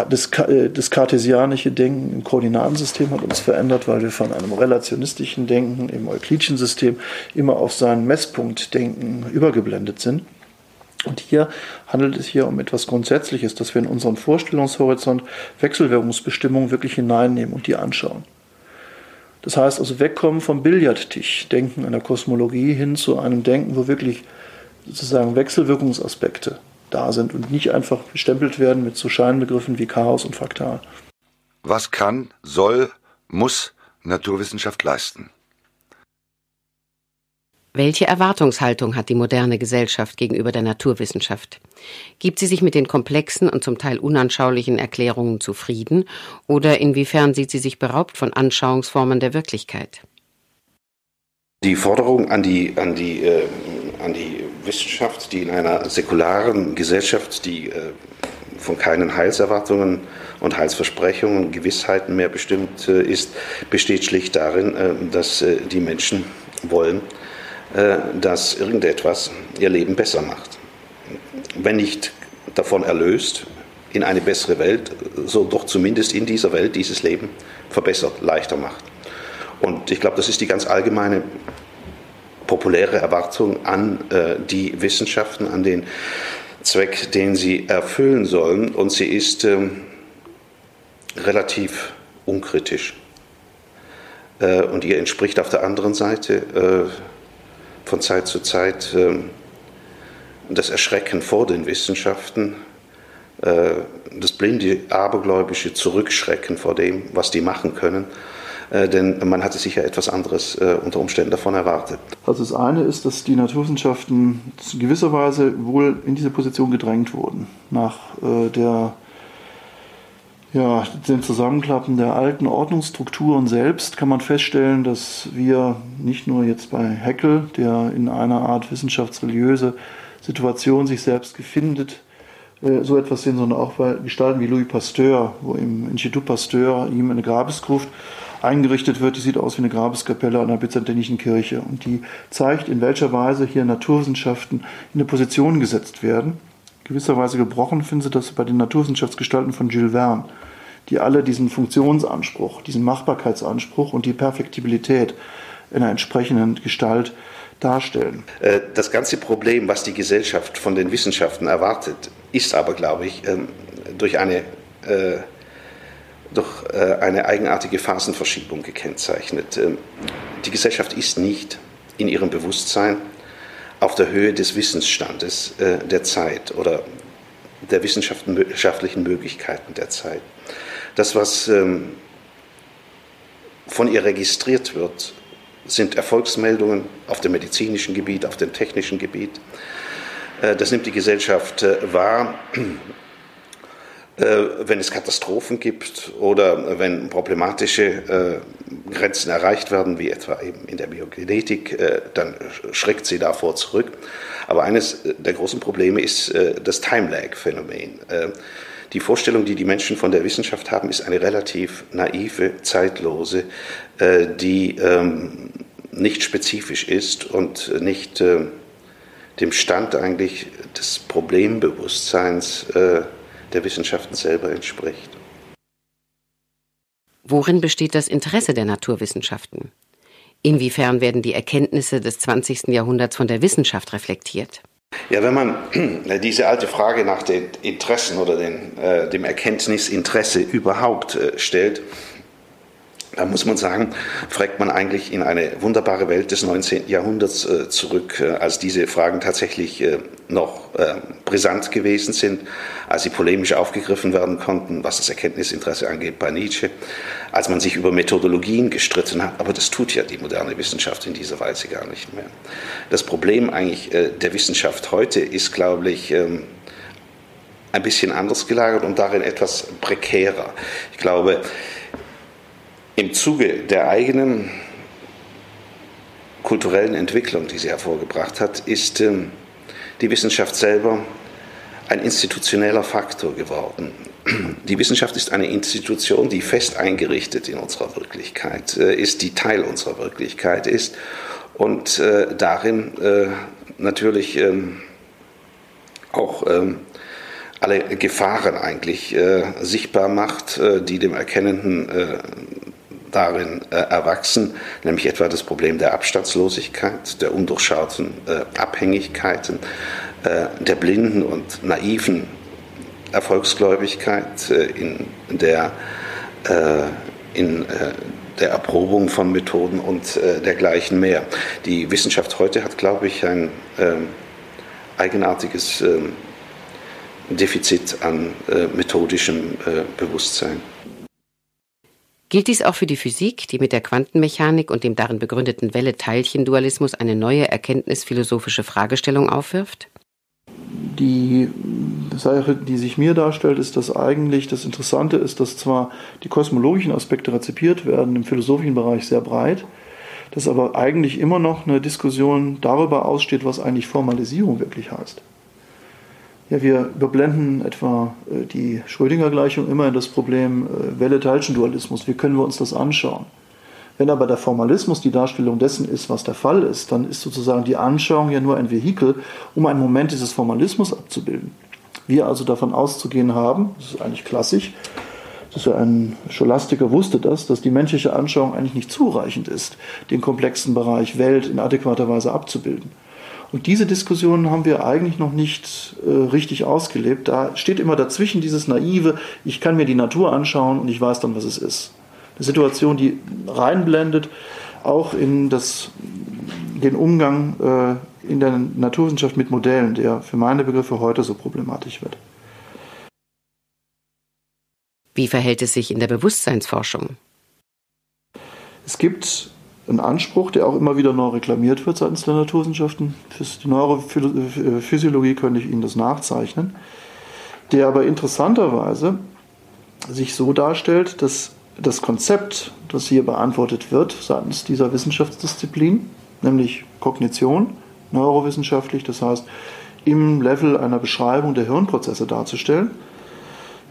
Das, äh, das kartesianische Denken im Koordinatensystem hat uns verändert, weil wir von einem relationistischen Denken im euklidischen System immer auf seinen Messpunktdenken übergeblendet sind. Und hier handelt es hier um etwas Grundsätzliches, dass wir in unseren Vorstellungshorizont Wechselwirkungsbestimmungen wirklich hineinnehmen und die anschauen. Das heißt also wegkommen vom Billardtisch, Denken einer Kosmologie hin zu einem Denken, wo wirklich sozusagen Wechselwirkungsaspekte da sind und nicht einfach bestempelt werden mit so Scheinbegriffen wie Chaos und Fraktal. Was kann, soll, muss Naturwissenschaft leisten? Welche Erwartungshaltung hat die moderne Gesellschaft gegenüber der Naturwissenschaft? Gibt sie sich mit den komplexen und zum Teil unanschaulichen Erklärungen zufrieden oder inwiefern sieht sie sich beraubt von Anschauungsformen der Wirklichkeit? Die Forderung an die, an die, äh, an die Wissenschaft, die in einer säkularen Gesellschaft, die äh, von keinen Heilserwartungen und Heilsversprechungen, Gewissheiten mehr bestimmt äh, ist, besteht schlicht darin, äh, dass äh, die Menschen wollen, dass irgendetwas ihr Leben besser macht. Wenn nicht davon erlöst, in eine bessere Welt, so doch zumindest in dieser Welt dieses Leben verbessert, leichter macht. Und ich glaube, das ist die ganz allgemeine populäre Erwartung an äh, die Wissenschaften, an den Zweck, den sie erfüllen sollen. Und sie ist ähm, relativ unkritisch. Äh, und ihr entspricht auf der anderen Seite äh, von Zeit zu Zeit ähm, das Erschrecken vor den Wissenschaften, äh, das blinde, abergläubische Zurückschrecken vor dem, was die machen können. Äh, denn man hatte sicher etwas anderes äh, unter Umständen davon erwartet. Also das eine ist, dass die Naturwissenschaften in gewisser Weise wohl in diese Position gedrängt wurden. Nach der ja, dem Zusammenklappen der alten Ordnungsstrukturen selbst kann man feststellen, dass wir nicht nur jetzt bei Heckel, der in einer Art wissenschaftsreligiöse Situation sich selbst gefindet, äh, so etwas sehen, sondern auch bei Gestalten wie Louis Pasteur, wo im Institut Pasteur ihm eine Grabesgruft eingerichtet wird, die sieht aus wie eine Grabeskapelle einer byzantinischen Kirche und die zeigt, in welcher Weise hier Naturwissenschaften in eine Position gesetzt werden gewisserweise gebrochen finden Sie das bei den Naturwissenschaftsgestalten von Jules Verne, die alle diesen Funktionsanspruch, diesen Machbarkeitsanspruch und die Perfektibilität in einer entsprechenden Gestalt darstellen. Äh, das ganze Problem, was die Gesellschaft von den Wissenschaften erwartet, ist aber, glaube ich, ähm, durch eine, äh, durch äh, eine eigenartige Phasenverschiebung gekennzeichnet. Ähm, die Gesellschaft ist nicht in ihrem Bewusstsein auf der Höhe des Wissensstandes äh, der Zeit oder der wissenschaftlichen Möglichkeiten der Zeit. Das, was ähm, von ihr registriert wird, sind Erfolgsmeldungen auf dem medizinischen Gebiet, auf dem technischen Gebiet. Äh, das nimmt die Gesellschaft äh, wahr wenn es Katastrophen gibt oder wenn problematische äh, Grenzen erreicht werden, wie etwa eben in der Biogenetik, äh, dann schreckt sie davor zurück. Aber eines der großen Probleme ist das Time-Lag-Phänomen. Die Vorstellung, die die Menschen von der Wissenschaft haben, ist eine relativ naive, zeitlose, die ähm, nicht spezifisch ist und nicht dem Stand eigentlich des Problembewusstseins der Wissenschaften selber entspricht. Worin besteht das Interesse der Naturwissenschaften? Inwiefern werden die Erkenntnisse des 20. Jahrhunderts von der Wissenschaft reflektiert? Ja, wenn man (clears throat) diese alte Frage nach den Interessen oder den, äh, dem Erkenntnisinteresse überhaupt äh, stellt, da muss man sagen, fragt man eigentlich in eine wunderbare Welt des 19. Jahrhunderts äh, zurück, äh, als diese Fragen tatsächlich äh, noch äh, brisant gewesen sind, als sie polemisch aufgegriffen werden konnten, was das Erkenntnisinteresse angeht bei Nietzsche, als man sich über Methodologien gestritten hat. Aber das tut ja die moderne Wissenschaft in dieser Weise gar nicht mehr. Das Problem eigentlich äh, der Wissenschaft heute ist, glaube ich, ähm, ein bisschen anders gelagert und darin etwas prekärer. Ich glaube, im Zuge der eigenen kulturellen Entwicklung, die sie hervorgebracht hat, ist ähm, die Wissenschaft selber ein institutioneller Faktor geworden. Die Wissenschaft ist eine Institution, die fest eingerichtet in unserer Wirklichkeit äh, ist, die Teil unserer Wirklichkeit ist und äh, darin äh, natürlich ähm, auch ähm, alle Gefahren eigentlich sichtbar macht, die dem Erkennenden äh, darin erwachsen, nämlich etwa das Problem der Abstandslosigkeit, der undurchschauten Abhängigkeiten, der blinden und naiven Erfolgsgläubigkeit in der, in der Erprobung von Methoden und dergleichen mehr. Die Wissenschaft heute hat, glaube ich, ein ähm, eigenartiges ähm, Defizit an äh, methodischem äh, Bewusstsein. Gilt dies auch für die Physik, die mit der Quantenmechanik und dem darin begründeten Welle-Teilchen-Dualismus eine neue erkenntnisphilosophische Fragestellung aufwirft? Die Sache, die sich mir darstellt, ist, dass eigentlich das Interessante ist, dass zwar die kosmologischen Aspekte rezipiert werden im philosophischen Bereich sehr breit, dass aber eigentlich immer noch eine Diskussion darüber aussteht, was eigentlich Formalisierung wirklich heißt. Ja, wir überblenden etwa äh, die Schrödinger-Gleichung immer in das Problem äh, Welle-Teilchen-Dualismus. Wie können wir uns das anschauen? Wenn aber der Formalismus die Darstellung dessen ist, was der Fall ist, dann ist sozusagen die Anschauung ja nur ein Vehikel, um einen Moment dieses Formalismus abzubilden. Wir also davon auszugehen haben, das ist eigentlich klassisch, dass ja ein Scholastiker wusste das, dass die menschliche Anschauung eigentlich nicht zureichend ist, den komplexen Bereich Welt in adäquater Weise abzubilden. Und diese Diskussionen haben wir eigentlich noch nicht äh, richtig ausgelebt. Da steht immer dazwischen dieses naive, ich kann mir die Natur anschauen und ich weiß dann, was es ist. Eine Situation, die reinblendet, auch in das, den Umgang äh, in der Naturwissenschaft mit Modellen, der für meine Begriffe heute so problematisch wird. Wie verhält es sich in der Bewusstseinsforschung? Es gibt ein Anspruch, der auch immer wieder neu reklamiert wird seitens der Naturwissenschaften. Für die Neurophysiologie könnte ich Ihnen das nachzeichnen, der aber interessanterweise sich so darstellt, dass das Konzept, das hier beantwortet wird seitens dieser Wissenschaftsdisziplin, nämlich Kognition, neurowissenschaftlich, das heißt im Level einer Beschreibung der Hirnprozesse darzustellen,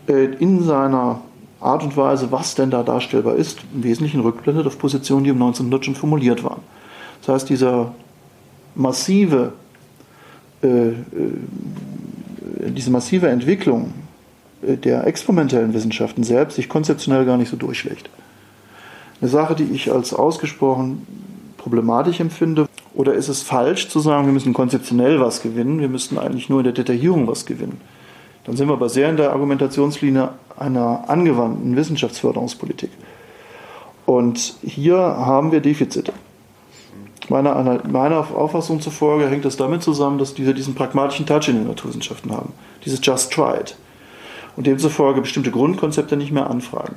äh, in seiner Art und Weise, was denn da darstellbar ist, im Wesentlichen rückblendet auf Positionen, die um 1900 schon formuliert waren. Das heißt, dieser massive, äh, äh, diese massive Entwicklung äh, der experimentellen Wissenschaften selbst sich konzeptionell gar nicht so durchschlägt. Eine Sache, die ich als ausgesprochen problematisch empfinde, oder ist es falsch zu sagen, wir müssen konzeptionell was gewinnen, wir müssten eigentlich nur in der Detaillierung was gewinnen? Dann sind wir aber sehr in der Argumentationslinie einer angewandten Wissenschaftsförderungspolitik. Und hier haben wir Defizite. Meiner, meiner Auffassung zufolge hängt das damit zusammen, dass wir diesen pragmatischen Touch in den Naturwissenschaften haben. Dieses Just Try It. Und demzufolge bestimmte Grundkonzepte nicht mehr anfragen.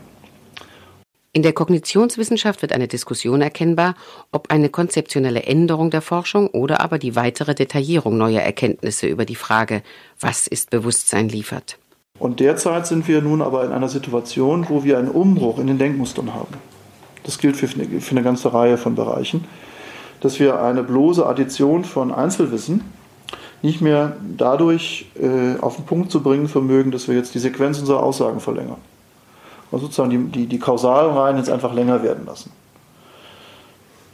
In der Kognitionswissenschaft wird eine Diskussion erkennbar, ob eine konzeptionelle Änderung der Forschung oder aber die weitere Detaillierung neuer Erkenntnisse über die Frage, was ist Bewusstsein liefert. Und derzeit sind wir nun aber in einer Situation, wo wir einen Umbruch in den Denkmustern haben. Das gilt für eine, für eine ganze Reihe von Bereichen, dass wir eine bloße Addition von Einzelwissen nicht mehr dadurch äh, auf den Punkt zu bringen vermögen, dass wir jetzt die Sequenz unserer Aussagen verlängern und sozusagen die, die, die Kausalreihen jetzt einfach länger werden lassen.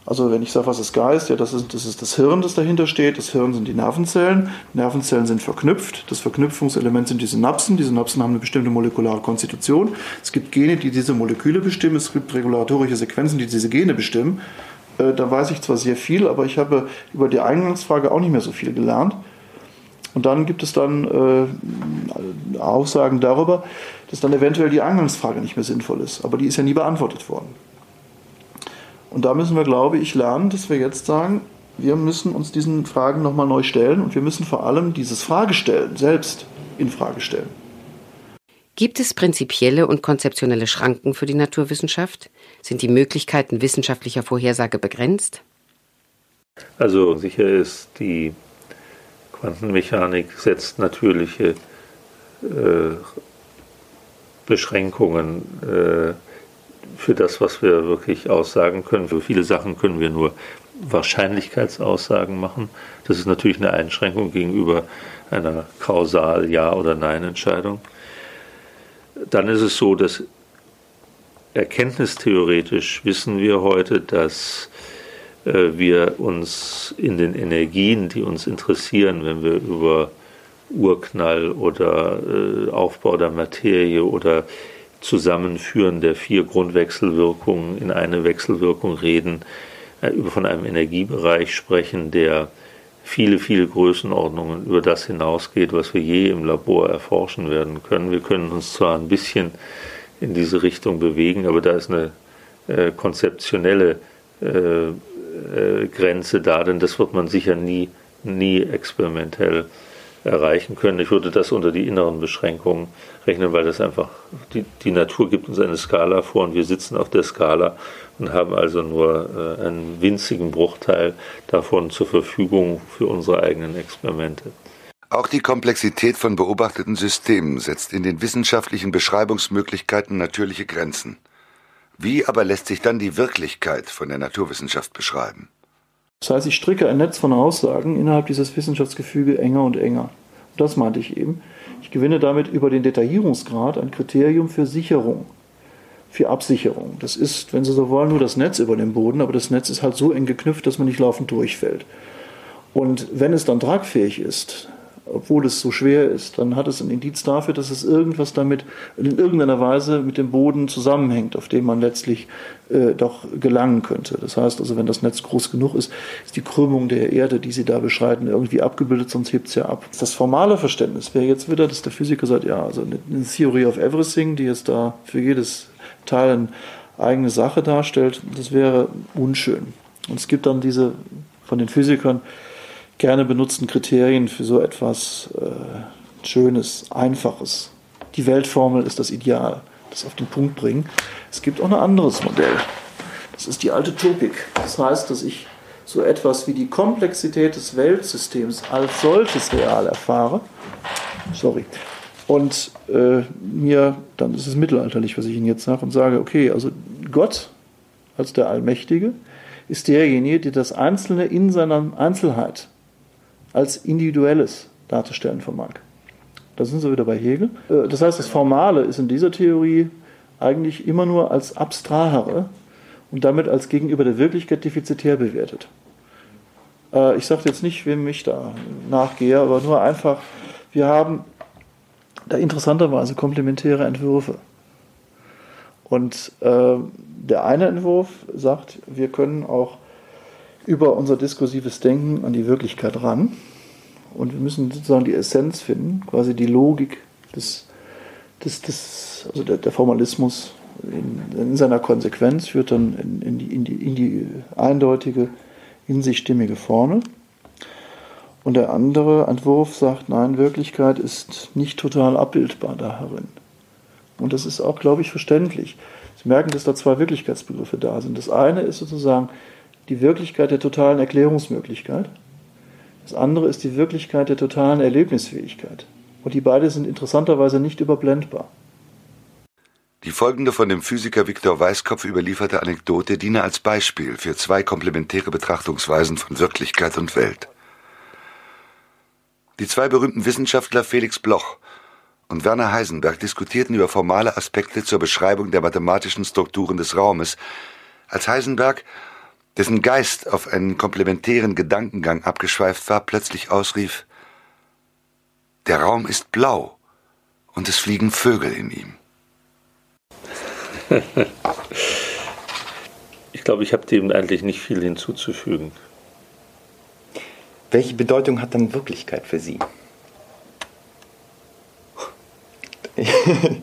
Also wenn ich sage, was ist Geist, ja, das ist, das ist das Hirn, das dahinter steht. Das Hirn sind die Nervenzellen. Nervenzellen sind verknüpft. Das Verknüpfungselement sind die Synapsen. Die Synapsen haben eine bestimmte molekulare Konstitution. Es gibt Gene, die diese Moleküle bestimmen. Es gibt regulatorische Sequenzen, die diese Gene bestimmen. Äh, da weiß ich zwar sehr viel, aber ich habe über die Eingangsfrage auch nicht mehr so viel gelernt. Und dann gibt es dann äh, Aussagen darüber, dass dann eventuell die Eingangsfrage nicht mehr sinnvoll ist. Aber die ist ja nie beantwortet worden. Und da müssen wir, glaube ich, lernen, dass wir jetzt sagen, wir müssen uns diesen Fragen nochmal neu stellen und wir müssen vor allem dieses Fragestellen selbst in Frage stellen. Gibt es prinzipielle und konzeptionelle Schranken für die Naturwissenschaft? Sind die Möglichkeiten wissenschaftlicher Vorhersage begrenzt? Also sicher ist die Quantenmechanik setzt natürliche äh, Beschränkungen äh, für das, was wir wirklich aussagen können. Für viele Sachen können wir nur Wahrscheinlichkeitsaussagen machen. Das ist natürlich eine Einschränkung gegenüber einer kausal Ja- oder Nein-Entscheidung. Dann ist es so, dass erkenntnistheoretisch wissen wir heute, dass wir uns in den Energien, die uns interessieren, wenn wir über Urknall oder äh, Aufbau der Materie oder Zusammenführen der vier Grundwechselwirkungen in eine Wechselwirkung reden, äh, von einem Energiebereich sprechen, der viele, viele Größenordnungen über das hinausgeht, was wir je im Labor erforschen werden können. Wir können uns zwar ein bisschen in diese Richtung bewegen, aber da ist eine äh, konzeptionelle äh, äh, Grenze da, denn das wird man sicher nie, nie experimentell erreichen können. Ich würde das unter die inneren Beschränkungen rechnen, weil das einfach, die, die Natur gibt uns eine Skala vor und wir sitzen auf der Skala und haben also nur äh, einen winzigen Bruchteil davon zur Verfügung für unsere eigenen Experimente. Auch die Komplexität von beobachteten Systemen setzt in den wissenschaftlichen Beschreibungsmöglichkeiten natürliche Grenzen. Wie aber lässt sich dann die Wirklichkeit von der Naturwissenschaft beschreiben? Das heißt, ich stricke ein Netz von Aussagen innerhalb dieses Wissenschaftsgefüge enger und enger. Und das meinte ich eben. Ich gewinne damit über den Detaillierungsgrad ein Kriterium für Sicherung, für Absicherung. Das ist, wenn Sie so wollen, nur das Netz über dem Boden, aber das Netz ist halt so eng geknüpft, dass man nicht laufend durchfällt. Und wenn es dann tragfähig ist, obwohl es so schwer ist, dann hat es ein Indiz dafür, dass es irgendwas damit in irgendeiner Weise mit dem Boden zusammenhängt, auf dem man letztlich äh, doch gelangen könnte. Das heißt also, wenn das Netz groß genug ist, ist die Krümmung der Erde, die Sie da beschreiten, irgendwie abgebildet, sonst hebt es ja ab. Das formale Verständnis wäre jetzt wieder, dass der Physiker sagt, ja, also eine Theory of Everything, die jetzt da für jedes Teil eine eigene Sache darstellt, das wäre unschön. Und es gibt dann diese von den Physikern gerne benutzten Kriterien für so etwas äh, Schönes, Einfaches. Die Weltformel ist das Ideal, das auf den Punkt bringen. Es gibt auch ein anderes Modell. Das ist die alte Topik. Das heißt, dass ich so etwas wie die Komplexität des Weltsystems als solches real erfahre. Sorry. Und äh, mir, dann ist es mittelalterlich, was ich Ihnen jetzt sage, und sage, okay, also Gott als der Allmächtige ist derjenige, der das Einzelne in seiner Einzelheit als Individuelles darzustellen vermag. Da sind Sie wieder bei Hegel. Äh, das heißt, das Formale ist in dieser Theorie eigentlich immer nur als abstrahere und damit als gegenüber der Wirklichkeit defizitär bewertet. Äh, ich sage jetzt nicht, wem ich da nachgehe, aber nur einfach, wir haben da interessanterweise komplementäre Entwürfe. Und äh, der eine Entwurf sagt, wir können auch über unser diskursives Denken an die Wirklichkeit ran. Und wir müssen sozusagen die Essenz finden, quasi die Logik des, des, des also der, der Formalismus in, in, seiner Konsequenz führt dann in, in, die, in, die, in die eindeutige, in sich stimmige Formel. Und der andere Entwurf sagt, nein, Wirklichkeit ist nicht total abbildbar darin. Und das ist auch, glaube ich, verständlich. Sie merken, dass da zwei Wirklichkeitsbegriffe da sind. Das eine ist sozusagen die Wirklichkeit der totalen Erklärungsmöglichkeit. Das andere ist die Wirklichkeit der totalen Erlebnisfähigkeit. Und die beiden sind interessanterweise nicht überblendbar. Die folgende von dem Physiker Viktor Weißkopf überlieferte Anekdote diene als Beispiel für zwei komplementäre Betrachtungsweisen von Wirklichkeit und Welt. Die zwei berühmten Wissenschaftler Felix Bloch und Werner Heisenberg diskutierten über formale Aspekte zur Beschreibung der mathematischen Strukturen des Raumes, als Heisenberg dessen Geist auf einen komplementären Gedankengang abgeschweift war, plötzlich ausrief Der Raum ist blau und es fliegen Vögel in ihm. (laughs) ich glaube, ich habe dem eigentlich nicht viel hinzuzufügen. Welche Bedeutung hat dann Wirklichkeit für Sie? (laughs)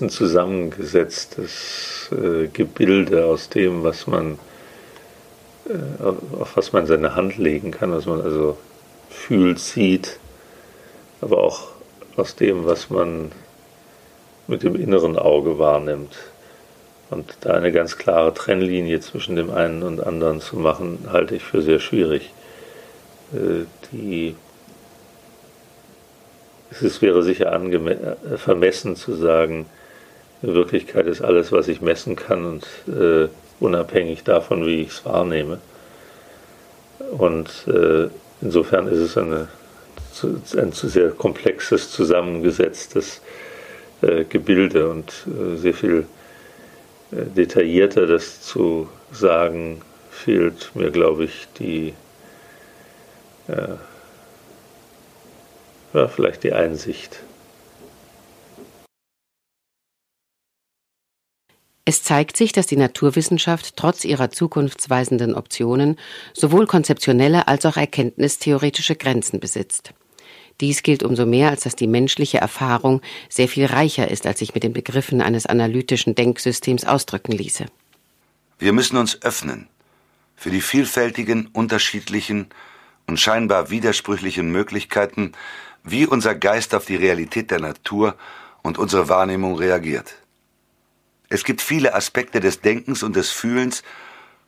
Ein zusammengesetztes äh, Gebilde aus dem, was man, äh, auf was man seine Hand legen kann, was man also fühlt, sieht, aber auch aus dem, was man mit dem inneren Auge wahrnimmt. Und da eine ganz klare Trennlinie zwischen dem einen und anderen zu machen, halte ich für sehr schwierig. Äh, die, es wäre sicher äh, vermessen zu sagen, Wirklichkeit ist alles, was ich messen kann und äh, unabhängig davon, wie ich es wahrnehme. Und äh, insofern ist es eine, ein sehr komplexes, zusammengesetztes äh, Gebilde und äh, sehr viel äh, detaillierter das zu sagen, fehlt mir, glaube ich, die äh, ja, vielleicht die Einsicht. Es zeigt sich, dass die Naturwissenschaft trotz ihrer zukunftsweisenden Optionen sowohl konzeptionelle als auch erkenntnistheoretische Grenzen besitzt. Dies gilt umso mehr, als dass die menschliche Erfahrung sehr viel reicher ist, als sich mit den Begriffen eines analytischen Denksystems ausdrücken ließe. Wir müssen uns öffnen für die vielfältigen, unterschiedlichen und scheinbar widersprüchlichen Möglichkeiten, wie unser Geist auf die Realität der Natur und unsere Wahrnehmung reagiert. Es gibt viele Aspekte des Denkens und des Fühlens,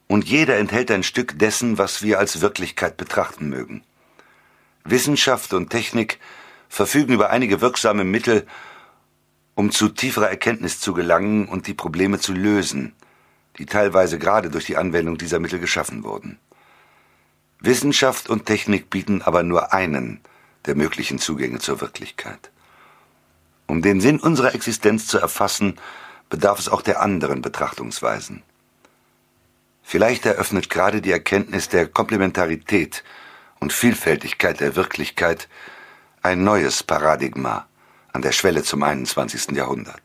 und jeder enthält ein Stück dessen, was wir als Wirklichkeit betrachten mögen. Wissenschaft und Technik verfügen über einige wirksame Mittel, um zu tieferer Erkenntnis zu gelangen und die Probleme zu lösen, die teilweise gerade durch die Anwendung dieser Mittel geschaffen wurden. Wissenschaft und Technik bieten aber nur einen der möglichen Zugänge zur Wirklichkeit. Um den Sinn unserer Existenz zu erfassen, bedarf es auch der anderen Betrachtungsweisen. Vielleicht eröffnet gerade die Erkenntnis der Komplementarität und Vielfältigkeit der Wirklichkeit ein neues Paradigma an der Schwelle zum 21. Jahrhundert.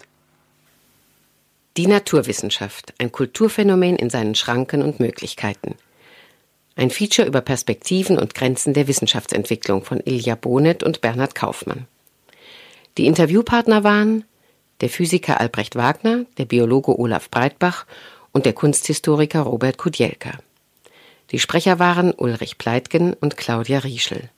Die Naturwissenschaft, ein Kulturphänomen in seinen Schranken und Möglichkeiten. Ein Feature über Perspektiven und Grenzen der Wissenschaftsentwicklung von Ilja Bonet und Bernhard Kaufmann. Die Interviewpartner waren der Physiker Albrecht Wagner, der Biologe Olaf Breitbach und der Kunsthistoriker Robert Kudielka. Die Sprecher waren Ulrich Pleitgen und Claudia Rieschel.